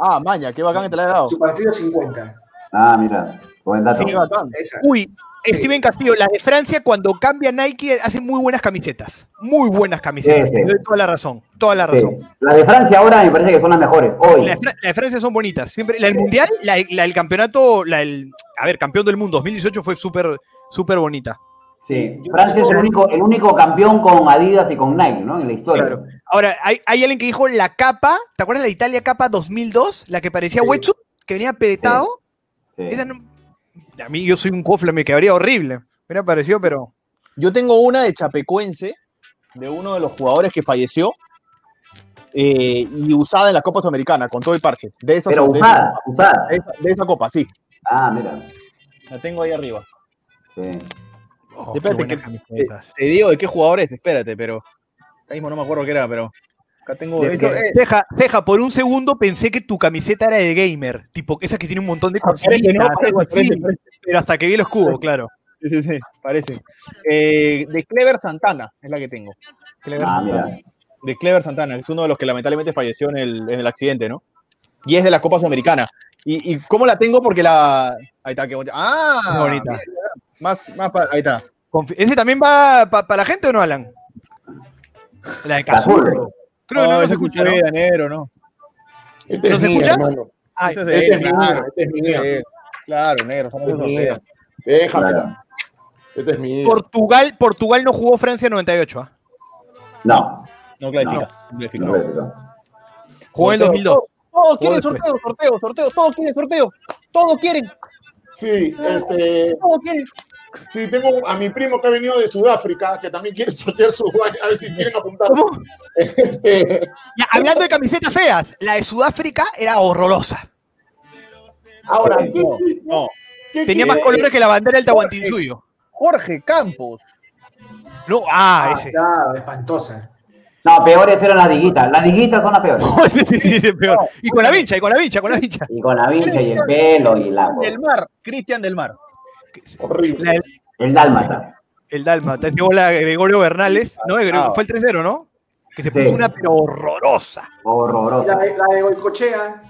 Ah, maña, qué bacán que te la he dado. Su partido 50. Ah, mira, buen dato. Sí, bacán. Esa. Uy, Steven Castillo, las de Francia cuando cambia Nike hacen muy buenas camisetas. Muy buenas camisetas. Sí, sí. Toda la razón. Toda la Sí. razón. La de Francia ahora me parece que son las mejores. Hoy. Las las de Francia son bonitas. Siempre, la del Mundial, la, la del campeonato, la del, a ver, campeón del mundo 2018 fue súper, súper bonita. Sí. Francia es el único, el único campeón con Adidas y con Nike, ¿no? En la historia. Claro. Ahora, hay, hay alguien que dijo la capa, ¿te acuerdas la Italia capa 2002? La que parecía Sí. wetsuit, que venía apretado. Sí. Esa no- a mí yo soy un cofle, me quedaría horrible. Me parecido, pero... Yo tengo una de Chapecuense, de uno de los jugadores que falleció, eh, y usada en la Copa Sudamericana, con todo el parche. De esa, Pero de, usada, usada. de esa- de esa copa, sí. Ah, mira. La tengo ahí arriba. Sí. Oh, Espérate, que- camisetas. Te digo de qué jugador es, espérate, pero. Ahora mismo no me acuerdo qué era, pero. Acá tengo. ¿De esto, eh, Ceja, Ceja, por un segundo pensé que tu camiseta era de gamer, tipo esa que tiene un montón de parece, parece. pero hasta que vi los cubos, claro. Sí, sí, sí, parece. Eh, de Clever Santana es la que tengo. Ah, mira. De Clever Santana, que es uno de los que lamentablemente falleció en el, en el accidente, ¿no? Y es de la Copa Sudamericana. ¿Y, y cómo la tengo? Porque la. Ahí está, qué bonita. ¡Ah! Qué bonita. mira, Más, más, pa- ahí está. Confi- ¿Ese también va para la gente o no, Alan? La de. Cazurro. Creo que no, no se escucha, de negro, ¿no? Este ¿No es se mía, escucha? hermano. Ay, Este es Este es claro. este es. Eh, Claro, negro, somos Este es mía. Déjamela. Claro. Este es mía. Portugal, Portugal no jugó Francia 98, ¿ah? No, No clasifica. no clasifica. no. Jugó en el Sorteo. 2002. Todos quieren sorteo, sorteo, sorteo, todos quieren sorteo. Todos quieren, Sí, este, todos quieren. Sí, tengo a mi primo que ha venido de Sudáfrica, que también quiere sortear su a ver si quieren apuntar. ¿Cómo? Este, Ya, hablando de camisetas feas, la de Sudáfrica era horrorosa. ahora, Sí, ¿qué, No, no. qué Tenía más colores que la bandera del Tahuantinsuyo. Jorge Campos. No, ah, Ah, ese. claro, espantosa. No, peores eran las diguitas. Las diguitas son las peores. Ese sí, sí, sí, peor. Y con la vincha, y con la vincha, con la vincha. Y con la vincha y el pelo y la, Del Mar, Cristian del Mar. Horrible. La del- el dálmata. el Dalma, te llegó la de Gregorio Bernales, ¿no? Ah. Fue el 3-0, ¿no? Que se Sí. puso una pero horrorosa. Horrorosa. la de Goicochea.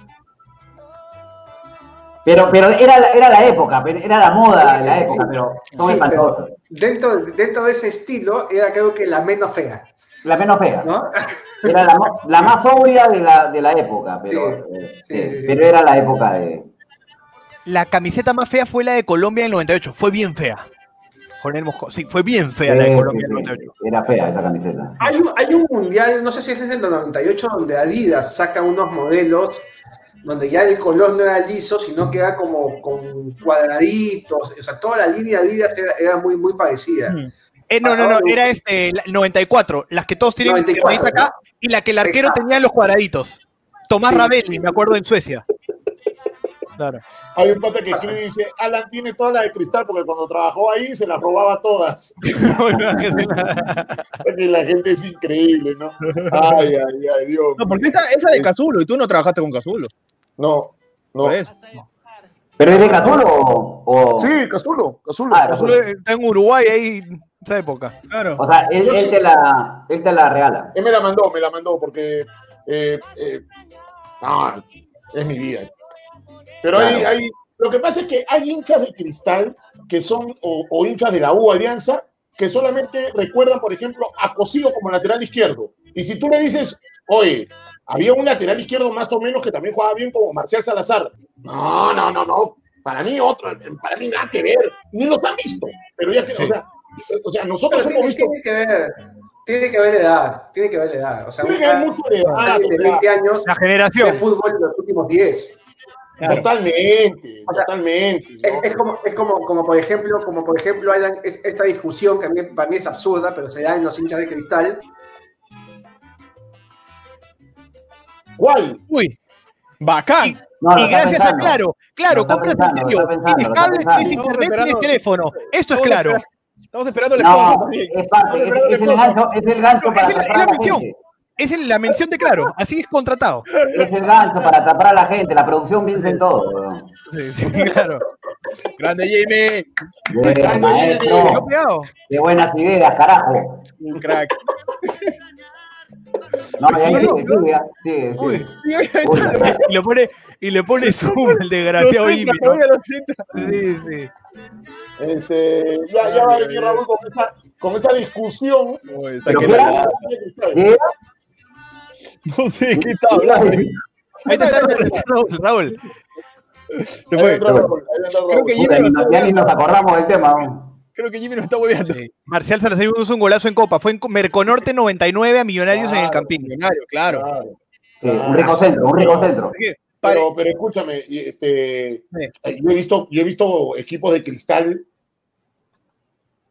Pero, pero era, la- era la época, era la moda de la sí, época, sí. pero son Sí, espantosas. Dentro, dentro de ese estilo, era creo que la menos fea, La menos fea. ¿no? Era la, la más sobria de la, de la época, pero, Sí, eh, sí, sí, sí, sí. pero era la época de. La camiseta más fea fue la de Colombia en el 98. Fue bien fea. Coronel Mosco- Sí, fue bien fea la de Sí, Colombia sí, en el sí. 98. Era fea esa camiseta. Hay un, hay un mundial, no sé si ese es el del 98, donde Adidas saca unos modelos donde ya el color no era liso, sino que era como con cuadraditos. O sea, toda la línea Adidas era, era muy, muy parecida. Eh, no, no, no, era este, el 94. Las que todos tienen 94, raíz acá y la que el arquero Exacto. tenía en los cuadraditos. Tomás Sí. Ravelli, me acuerdo en Suecia. Claro. Hay un pata que escribe y dice, Alan tiene toda la de cristal porque cuando trabajó ahí se las robaba todas. La gente es increíble, ¿no? Ay, ay, ay, Dios. No, porque esa, esa de Cazulo, y tú no trabajaste con Cazulo. No, no. Eso. ¿Pero es de Cazulo o.? Sí, Cazulo, Cazulo. Ah, Solo Está en Uruguay ahí, esa época. Claro. O sea, él, él te la, él te la regala. Él me la mandó, me la mandó porque eh, eh, ah, es mi vida. Pero hay, Claro. hay, lo que pasa es que hay hinchas de cristal que son, o, o hinchas de la U Alianza, que solamente recuerdan, por ejemplo, a Cosío como lateral izquierdo. Y si tú le dices, oye, había un lateral izquierdo más o menos que también jugaba bien como Marcial Salazar. No, no, no, no. Para mí otro, para mí nada que ver. Ni los han visto. Pero ya que, o sea, o sea, nosotros Pero hemos tiene, visto tiene que ver, tiene que ver edad, tiene que ver edad. O sea, Tiene que ver mucho de edad, de o sea, 20 años La de generación. fútbol de los últimos 10. Totalmente, O sea, totalmente. Es, ¿no? es como, es como, como por ejemplo, como por ejemplo, Alan, es- esta discusión que a mí, para mí es absurda, pero se da en los hinchas de cristal. ¿Cuál? Uy, Bacán. No, y gracias a. Claro, claro, serio. está pensando, Tienes cable, tienes internet, tienes teléfono. Esto es claro. Estamos esperando el No, es parte, es, es el gancho, es el gancho No, para es la- la. Es la mención de claro. Así es contratado. Es el gancho para atrapar a la gente. La producción piensa en todo. weón. Sí, sí, claro. Grande Jimmy. Bien, ¿Qué maestro. pegado? Qué buenas ideas, carajo. Un crack. No, ya sigue, sigue, sigue, Uy. sigue. Uy, Y le pone, y le pone zoom el desgraciado Jimmy. ¿no? Sí, sí. Este, ya, ya va a venir Raúl con esa, con esa discusión. Uy. No sé qué está hablando. Ahí está, Raúl, Raúl. Se fue. Creo Raúl. que nos- ya ni nos acordamos del tema. ¿no? Creo que Jimmy nos está hueveando. Sí. Marcial Salazar puso un golazo en Copa. Fue en Merconorte 99 a Millonarios en el Campín. Millonario, claro. Claro. Sí, un rico centro, un rico centro. Pero, pero escúchame, este, eh, yo, he visto, yo he visto equipos de cristal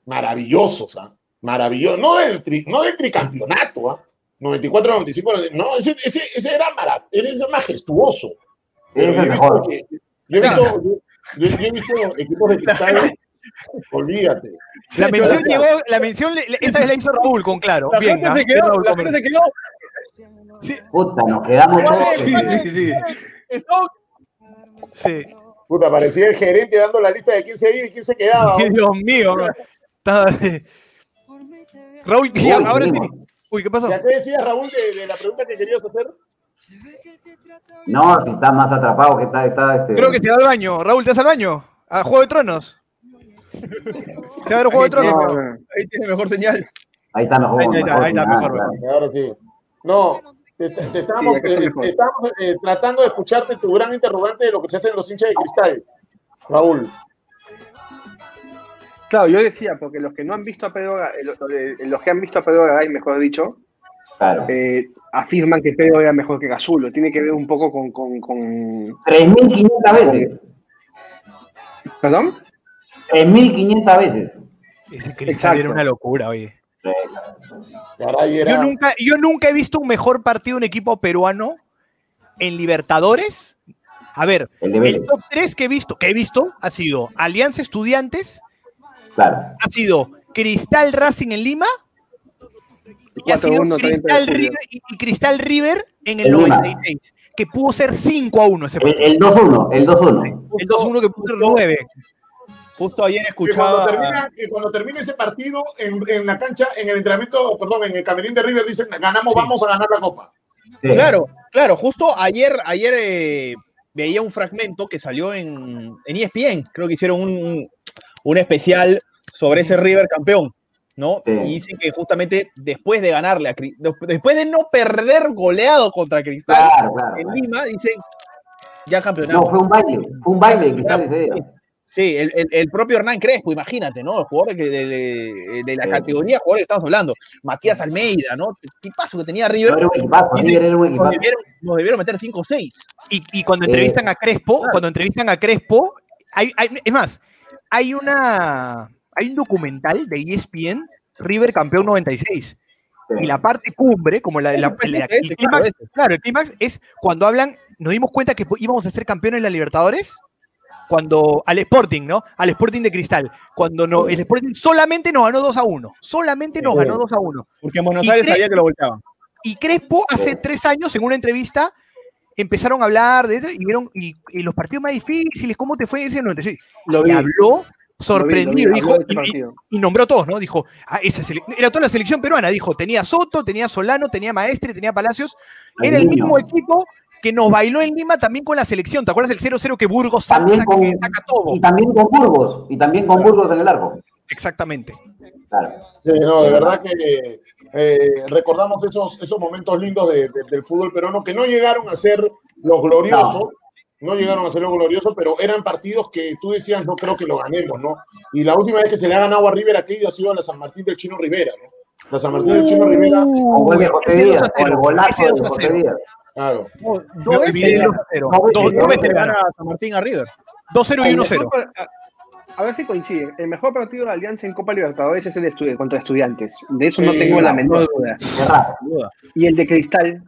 maravillosos, ¿ah? Maravillosos. No del, tri- no del tricampeonato, ¿ah? 94, 95, no, ese, ese, ese era marav- ese es majestuoso. Pero Es yo el he mejor. que- Yo he visto, yo- yo- yo he visto equipos de cristal, olvídate. La Sí, mención llegó, la mención, esa vez la hizo Raúl con claro. La Bien, gente ¿ah? se quedó, Raúl, la gente se quedó. Puta, nos quedamos todos. Sí, sí, sí. Sí. Puta, parecía el gerente dando la lista de quién se iba y quién se quedaba. Dios mío. Estaba- Raúl, Uy, ahora sí. Uy, ¿qué pasó? ¿Ya qué decías, Raúl, de, de la pregunta que querías hacer? No, si está más atrapado que está, está este. Creo que se va al baño. Raúl, ¿te vas al baño? ¿A Juego de Tronos? ¿Te va a ver Juego de Tronos? No, no. ahí tiene mejor señal. Ahí están los juegos. Ahí está, mejor ahí está, señal, mejor, claro. Ahora sí. No, te, te- te estábamos, Sí, está eh, mejor. te estábamos, eh, tratando de escucharte tu gran interrogante de lo que se hacen los hinchas de cristal. Raúl. Claro, yo decía, porque los que no han visto a Pedro, Ga- eh, los, eh, los que han visto a Pedro Garay, mejor dicho, Claro. eh, afirman que Pedro era mejor que Gazulo. Tiene que ver un poco con, con, con... 3.500 veces. ¿Perdón? 3.500 veces. Ese Exacto. era una locura, oye. Yo nunca, yo nunca he visto un mejor partido de un equipo peruano en Libertadores. A ver, El el top 3 que he visto, que he visto, ha sido Alianza Estudiantes, Claro. ha sido Cristal Racing en Lima y ha sido 4-1 30 de Cristal. River, y Cristal River en el Lima. 96, que pudo ser 5 a 1 ese El, partido. el 2-1, el 2-1. El 2-1 que pudo ser 9. Justo ayer que cuando, escuchaba. termina, que cuando termine ese partido en, en la cancha, en el entrenamiento, perdón, en el camerín de River, dicen, ganamos, Sí. vamos a ganar la copa. Sí. Claro, claro, justo ayer, ayer eh, veía un fragmento que salió en, en ESPN, creo que hicieron un, un especial sobre ese River campeón, ¿no? Sí. Y dicen que justamente después de ganarle a después de no perder goleado contra Cristal Claro, claro. en claro. Lima, dicen ya campeonato. No, fue un baile. Fue un baile de cristal ese día. Sí, el, el- el propio Hernán Crespo, imagínate, ¿no? El jugador que de, de- de la Sí. categoría de jugadores que estamos hablando. Matías Almeida, ¿no? ¿Qué paso que tenía River? No era un equipazo, Dice- River era un Nos debieron, nos debieron meter 5 o 6. Y, y cuando Eh, entrevistan a Crespo, cuando entrevistan a Crespo, hay, hay- es más, hay una hay un documental de ESPN, River campeón 96. Sí. Y la parte cumbre, como la, la- la- el, clímax, claro, el clímax es cuando hablan, nos dimos cuenta que íbamos a ser campeones de la Libertadores, cuando al Sporting, ¿no? Al Sporting de Cristal, cuando no, el Sporting solamente nos ganó 2 a 1, solamente nos ganó 2 a 1. Porque en Buenos Aires sabía que lo volteaban. Y Crespo hace tres años, en una entrevista, empezaron a hablar de y vieron y, y los partidos más difíciles, ¿cómo te fue ese 96? Lo Y habló sorprendido, Lo vi, lo vi, dijo, este y- nombró a todos, ¿no? Dijo, ah, esa era toda la selección peruana, dijo, tenía Soto, tenía Solano, tenía Maestre, tenía Palacios, era el mismo equipo que nos bailó en Lima también con la selección, ¿te acuerdas del 0-0 que Burgos saca- con- saca todo? Y también con Burgos. Y también con Burgos en el arco. Exactamente. Claro. Sí, no, de verdad que eh, recordamos esos, esos momentos lindos de- de- del fútbol peruano que no llegaron a ser los gloriosos, no. llegaron a ser los gloriosos, pero eran partidos que tú decías, no creo que lo ganemos, ¿no? Y la última vez que se le ha ganado a River aquello ha sido a la San Martín del Chino Rivera, ¿no? La San Martín del Chino Rivera, Con gol de José Díaz. 2 a Con el 0, golazo de 2 a José 0. Díaz. claro. Dos Yo veces vi el le 2 a 0. No, Dos- no, dos dos veces veces le le gana. gana a San Martín a River. 2-0 y El 1-0. A, ver si coinciden. El mejor partido de la Alianza en Copa Libertadores es el de estu- contra estudiantes. De eso no tengo la no. menor duda. Raro. Y el de Cristal,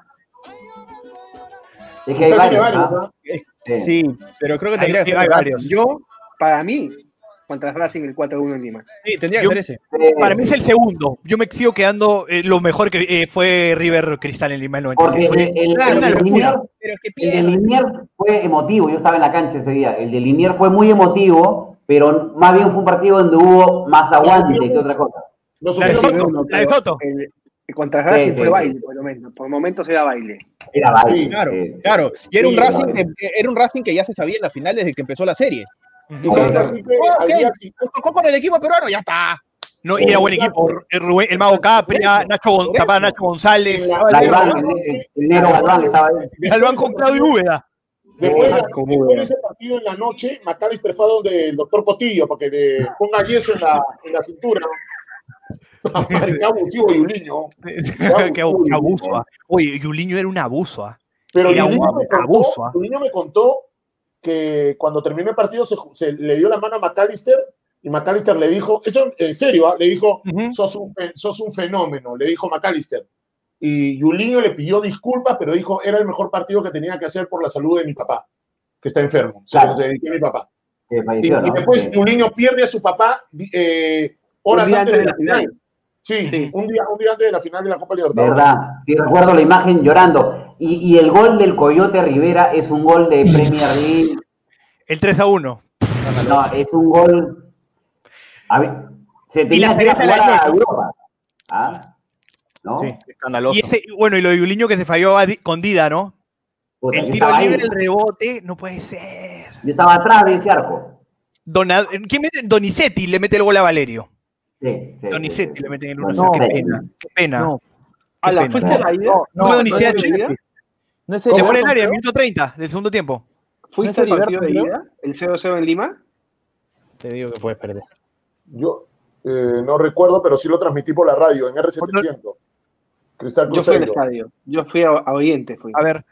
Es que hay varios. varios. ¿no? Sí. Pero creo que tendría que hay ser varios. yo, para mí, contra Racing el 4-1 en Lima. Sí, tendría que Yo- ser ese. Eh, Para mí es el segundo. Yo me sigo quedando. eh, lo mejor que eh, fue River Cristal en Lima en el Porque 96. Fue- el, el, claro, el de locura. Liniers, Pero es que el de pierde. Liniers fue emotivo, yo estaba en la cancha ese día. El de Liniers fue muy emotivo, pero más bien fue un partido donde hubo más aguante que otra cosa. Lo La de Soto, mucho. la de Soto. El- el contra Racing Sí, fue sí, baile, por lo menos. Por momentos era baile. Era baile. Sí, Claro, sí. claro. Y era un Racing que, era un Racing que ya se sabía en la final desde que empezó la serie. Y Oh, Nos tocó con el equipo peruano, ya está. No, y era buen equipo. El, Rubén- el Mago Capria, Nacho, Nacho González, Galván, el, el- el negro Galván estaba ahí. Galván con Claudio Úbeda. Después, de la- ese partido en la noche, McAllister fue a donde el doctor Cotillo, porque le ponga yeso en la, en la cintura. Qué abusivo Yuliño. Qué abu- qué abuso. ah. Oye, Yuliño era un abuso. ah. Pero Era Yuliño un me, contó, abuso. Yuliño me contó que cuando terminó el partido se, se le dio la mano a McAllister y McAllister le dijo, esto en serio, ah, le dijo, sos, un, sos un fenómeno, le dijo McAllister. Y Yuliño le pidió disculpas, pero dijo, era el mejor partido que tenía que hacer por la salud de mi papá, que está enfermo. Se Claro. lo dediqué a mi papá. Y, después. Yuliño pierde a su papá eh, horas antes de la final. Sí, Sí. Un, día, un día antes de la final de la Copa Libertadores. ¿Verdad? Sí, recuerdo la imagen llorando. Y, y el gol del Coyote Rivera es un gol de Premier League. El 3 a 1. No, es un gol. A ver, se tenía que jugar a Europa. ¿Ah? ¿No? Sí, escandaloso. Y ese, bueno, y lo de Yuliño que se falló a con Dida, ¿no? Puta, El tiro libre, el rebote, no puede ser. Yo estaba atrás de ese arco. Dona- ¿Quién mete? Donizetti le mete el gol a Valerio. Sí, sí, Donizetti sí, sí. le mete el No, 1 Qué no. pena. Qué pena. No. No fue Donizetti. ¿No ¿No Se fue en el área, minuto 30 del segundo tiempo. ¿Fuiste ¿No al el partido de ida? ¿El 0-0 en Lima? Te digo que puedes perder. Yo eh, no recuerdo, pero sí lo transmití por la radio en R700. Cristal Yo fui al estadio. Yo fui a, a Oriente. Fui. A ver,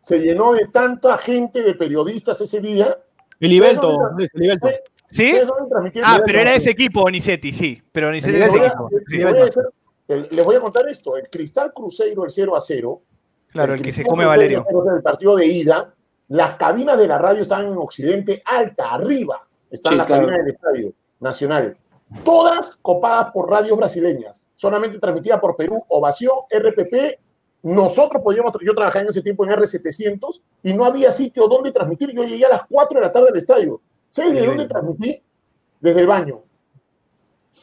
Se llenó de tanta gente de periodistas ese día. Filiberto, ¿Sabes Luis, Filiberto. ¿sí? Ah, pero era ese equipo, Donizetti, sí. Pero Donizetti era ese voy, a, equipo. les Sí, voy a contar esto. El Cristal Cruzeiro, el 0 a 0. Claro, el que se come Valerio. 0 a 0, El partido de ida. Las cabinas de la radio estaban en Occidente, alta, arriba. Están Sí, las claro. cabinas del estadio nacional. Todas copadas por radios brasileñas. Solamente transmitida por Perú, Ovación, RPP. Nosotros podíamos, yo trabajaba en ese tiempo en R700 y no había sitio donde transmitir. Yo llegué a las 4 de la tarde al estadio. ¿Sabes de dónde transmití? Desde el baño.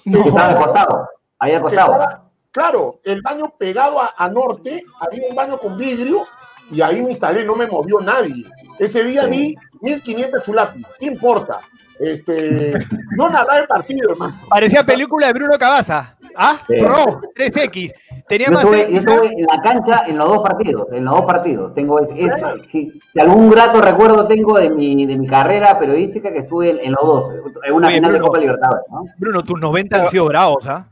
No. Estaba al costado. Ahí al Que costado. estaba- claro, el baño pegado a, a norte, había un baño con vidrio y ahí me instalé, no me movió nadie. Ese día vi 1500 chulapis, ¿qué importa? Este, no nada el partido, hermano. Parecía película de Bruno Cabaza. ¿Ah? Sí. Ro, 3X. Tenía Yo más X, yo estuve en la cancha en los dos partidos, en los dos partidos. Tengo es- si, si algún grato recuerdo tengo de mi, de mi carrera periodística que estuve en, en los dos, en una Oye, final de Bruno. Copa Libertadores, ¿no? Bruno, tus 90 han sido bravos, ¿ah?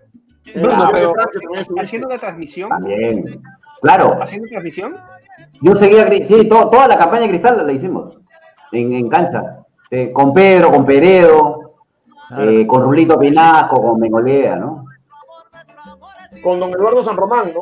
Bruno, pero- de. ¿Haciendo la transmisión? También. Claro, ¿Haciendo transmisión? yo seguía, sí, to- toda la campaña de Cristal la hicimos en, en cancha. Sí, con Pedro, con Peredo, eh, con Rulito Pinasco, con Mengolea, ¿no? Con don Eduardo San Román, ¿no?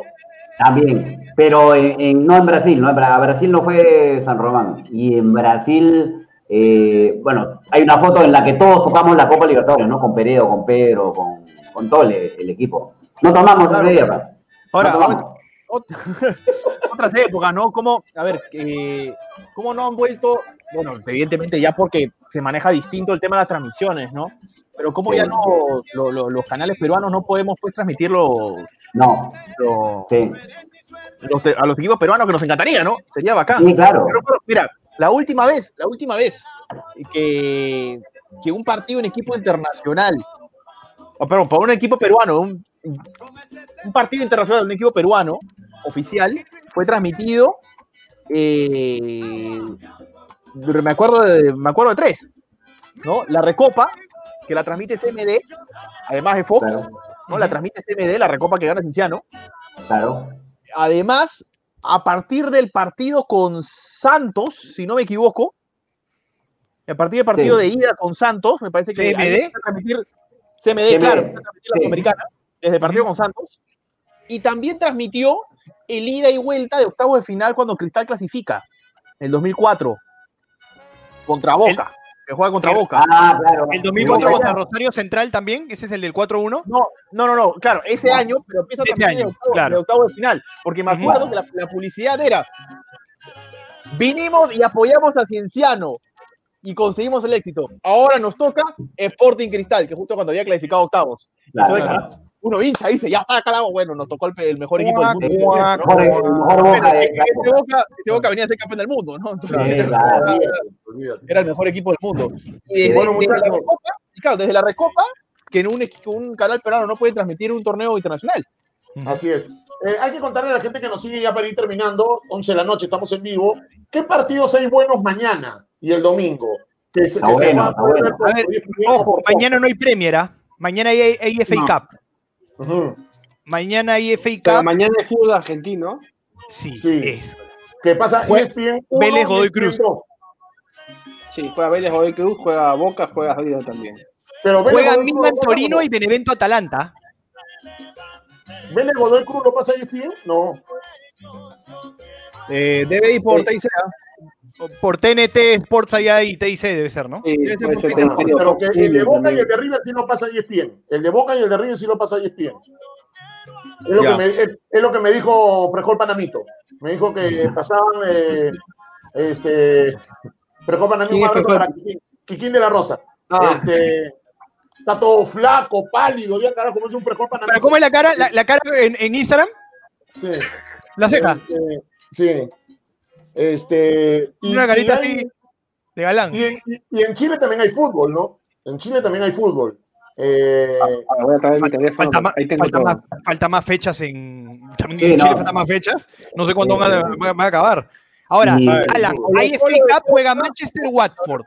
También, pero en, en- no en Brasil, ¿no? En Bra- Brasil no fue San Román. Y en Brasil, eh, bueno, hay una foto en la que todos tocamos la Copa Libertadores, ¿no? Con Peredo, con Pedro, con, con todo el, el equipo. No tomamos ese día, pa. Ahora, No tomamos. ot- otras épocas, ¿no? Como, a ver, eh, ¿cómo no han vuelto? Bueno, evidentemente ya porque se maneja distinto el tema de las transmisiones, ¿no? Pero como Sí. ya no, lo- lo- los canales peruanos no podemos pues transmitir los, No, los- sí. los a los equipos peruanos que nos encantaría, ¿no? Sería bacán. Sí, claro. Pero, pero, mira, la última vez, la última vez que, que un partido en equipo internacional, o perdón, para un equipo peruano, un, un partido internacional de un equipo peruano oficial fue transmitido. eh, me acuerdo de, me acuerdo de tres, ¿no? La Recopa, que la transmite CMD, además de Fox, Claro, ¿no? La transmite CMD, la Recopa que gana Cinciano claro. además, a partir del partido con Santos, si no me equivoco, a partir del partido Sí. de ida con Santos, me parece que ¿CMD? a transmitir CMD, CMD, claro, empieza a transmitir la sí. Sudamericana, desde el partido con Santos, y también transmitió el ida y vuelta de octavos de final cuando Cristal clasifica, en el 2004, contra Boca. que juega contra Boca. Ah, claro. El domingo Boca contra ya. Rosario Central también, ese es el del 4-1. No, no, no, no, claro, ese año, pero empieza también año, de, octavo, claro. de octavo de final. Porque me acuerdo que la, la publicidad era: vinimos y apoyamos a Cienciano y conseguimos el éxito. Ahora nos toca Sporting Cristal, que justo cuando había clasificado octavos. Claro, Entonces, claro. Uno hincha dice: ya está, carajo, bueno, nos tocó el, mejor equipo del mundo. Guac, ¿no? guac, Mejor, el mejor Boca ese Boca, ese Boca venía a ser campeón del mundo, ¿no? Entonces, Sí, era- el mejor equipo del mundo. Y desde, Bueno, desde la muchachos. Recopa, y claro, desde la Recopa, que en un, que un canal peruano no puede transmitir un torneo internacional. Así es. Eh, hay que contarle a la gente que nos sigue ya para ir terminando, 11 de la noche, estamos en vivo. ¿Qué partidos hay buenos mañana y el domingo? Que se, Está que se bueno, van a ver A Ojo, mañana no hay Premier, ¿ah? Mañana hay, hay FA No. Cup. Mañana hay FA Pero mañana es fútbol argentino. Sí, Sí. eso. ¿Qué pasa? E Jue- ESPN 1 Vélez Godoy Cruz. 2. Sí, juega Vélez Godoy Cruz, juega Boca, juega River también. Pero Vélez Juegan Godoy Milan Torino y Benevento Atalanta. ¿Vélez Godoy Cruz lo pasa ESPN? No. Eh, debe ir por TIC. Por TNT Sports allá y TIC debe ser, ¿no? Sí, Debe ser puede ser Pero que el de Boca y el de River sí lo pasa ESPN. El de Boca y el de River sí lo pasa ESPN. Es lo, Ya. que me, es, es lo que me dijo Frejol Panamito. Me dijo que pasaban eh, este Frejol Panamito, ¿Quién un es Frejol? para Quiquín, Quiquín de la Rosa. Ah, Este, está todo flaco, pálido, ya carajo, como es un Frejol ¿Pero Panamito. cómo es la cara? ¿La, la cara en, en Instagram? Sí. La ceja. Este, sí. Este, y, Una carita y hay- así de galán. y en, y- y en Chile también hay fútbol, ¿no? En Chile también hay fútbol. Eh, ah, voy a traer mi teléfono. Falta más, Ahí tengo falta, todo. más, falta más fechas en. También Sí, en Chile no. faltan más fechas. No sé cuándo van a, van a acabar. Ahora, Y- Alan, hay FA Cup, juega Manchester Watford.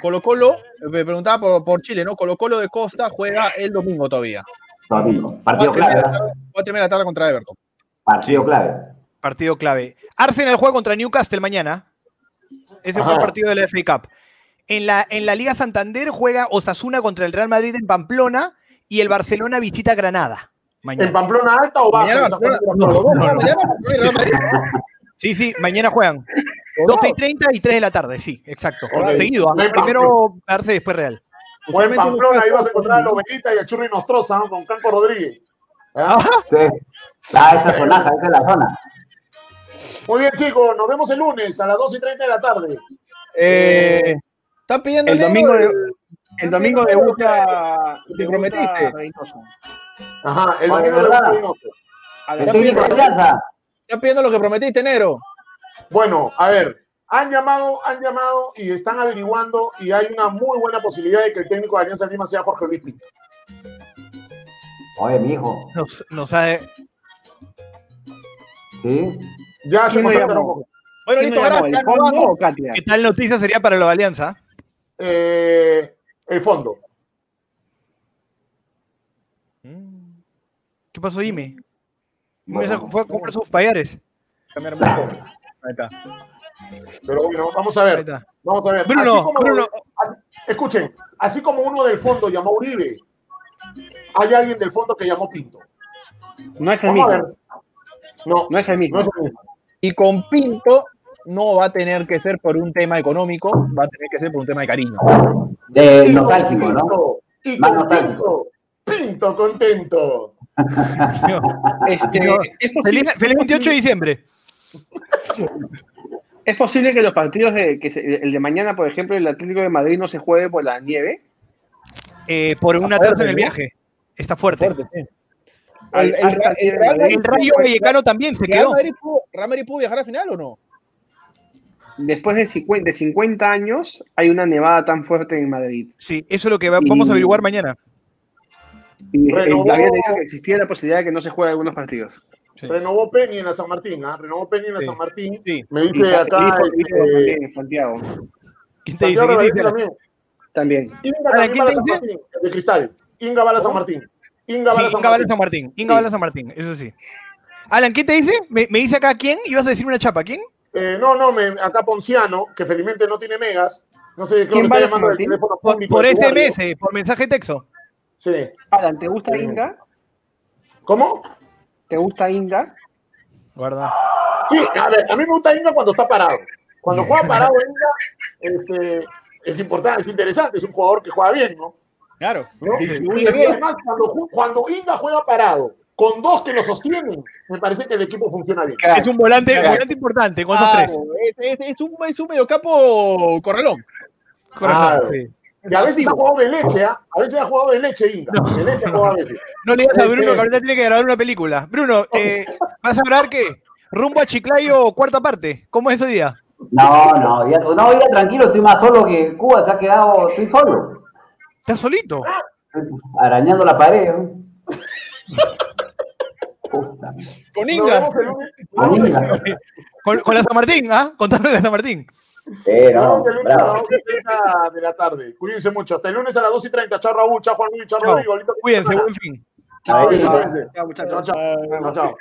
Colo Colo, me preguntaba por, por Chile, ¿no? Colo Colo de Costa juega el domingo todavía. Domingo. Partido clave. y media de la tarde contra Everton. Partido clave. Partido clave. Arsenal juega contra Newcastle mañana. Es el Ajá. partido de la FA Cup. En la, en la Liga Santander juega Osasuna contra el Real Madrid en Pamplona y el Barcelona visita Granada. ¿En Mañana. Pamplona alta o baja? Sí, sí, mañana juegan. 12 y 30 y 3 de la tarde, sí, exacto. Ok. Seguido. ¿ah? Primero Arce, después Real. O en Pamplona ahí vas a encontrar a Lobenita y a Churri Nostroza ¿no? con Canco Rodríguez. ¿Ah? Sí. Ah, esa zonaja, esa es la zona. Muy bien, chicos, nos vemos el lunes a las 2 y 30 de la tarde. Eh, ¿Están pidiendo El domingo, de, el- el domingo debuta. Te debuta prometiste. Reynoso. Ajá, el Oye, domingo de ¿verdad? Reynoso. A El las técnico de Alianza. ¿Están pidiendo lo que prometiste, negro? Bueno, a ver, han llamado, han llamado y están averiguando y hay una muy buena posibilidad de que el técnico de Alianza Lima sea Jorge Luis Pinto. Oye, mi hijo. Nos, nos ha- ¿Sí? Ya se ¿Quién lo contactaron llamó? con- Bueno, ¿Quién listo. ¿Qué tal noticia sería para la Alianza? eh, el fondo. ¿Qué pasó, Jimmy? Bueno. Fue a comprar sus payares. Cambiar un poco. Ahí está. Pero bueno, vamos a ver. Vamos a ver. Bruno, Así como- Bruno. así- escuchen, así como uno del fondo llamó a Uribe, hay alguien del fondo que llamó Pinto. No es el Vamos a mismo. ver. No, No es el mismo. no es el mismo. Y con Pinto no va a tener que ser por un tema económico, va a tener que ser por un tema de cariño. Eh, Y con nostálgico, ¿no? Pinto, Y con nostálgico. Pinto, Pinto contento. Este, No. es, posi- Feliz, feliz 28 de diciembre. ¿Es posible que los partidos de que se- el de mañana, por ejemplo, el Atlético de Madrid no se juegue por la nieve? Eh, por un atraso en el viaje. Está fuerte. Fuerte, sí. El, el- el Rayo Vallecano también se quedó. Real Madrid pudo viajar al final o no? Después de 50, de 50 años, hay una nevada tan fuerte en Madrid. Sí, eso es lo que va- vamos a averiguar mañana. Y Renovó- había que existía la posibilidad de que no se juegue algunos partidos. Sí. Renovó Penny en la San Martín, ¿ah? Renovó Penny en la Sí. San Martín. Sí. Me Y dice Sa- acá. este, Santiago. ¿Quién te dice? Santiago ¿Quién te Reverén dice? también. También. Inga también ¿quién va a te la San dice? Martín, el de Cristal. Inga va a la San Martín. Inga Sí, San Martín. San Martín. Inga Sí. San Martín, eso sí. Alan, ¿quién te dice? Me, me dice acá quién. ¿Ibas a decir una chapa? ¿Quién? Eh, no, no, me, acá Ponciano, que felizmente no tiene megas. No sé, creo ¿Quién que está llamando del teléfono Por, público. por barrio. SMS, por mensaje de texto. Sí. Alan, ¿te gusta. Inga? ¿Cómo? ¿Te gusta Inga? Guarda. Sí, a ver, a mí me gusta Inga cuando está parado. Cuando juega parado Inga, este, es importante, es interesante, es un jugador que juega bien, ¿no? Claro. ¿No? Sí, Y además, cuando, cuando Inga juega parado, con dos que lo sostienen, me parece que el equipo funciona bien. Es un volante, Claro. volante importante con esos tres. Es, es- es un, es un mediocampo corralón. Sí. Y a veces ha jugado de leche, ¿ah? A veces ha jugado de leche, Inga. De leche ha jugado a veces. No le digas a Bruno Este- que ahorita tiene que grabar una película. Bruno, eh, ¿vas a grabar qué? Rumbo a Chiclayo, cuarta parte. ¿Cómo es ese día? No, no, ya, no, ya tranquilo, estoy más solo que Cuba, se ha quedado, estoy solo, ¿Estás solito? arañando la pared. ¿no? Puta. Con Inga. Con Inga. Con, con la San Martín, ¿ah? Contando de la San Martín. Eh, no, el lunes a las bravo. 12 y 30 de la tarde. Cuídense mucho. Hasta el lunes a las 2 y 30. Chao Raúl, chao Juan Luis, chao. Rodrigo. Cuídense, buen fin. Chao, chao. Chao, chao.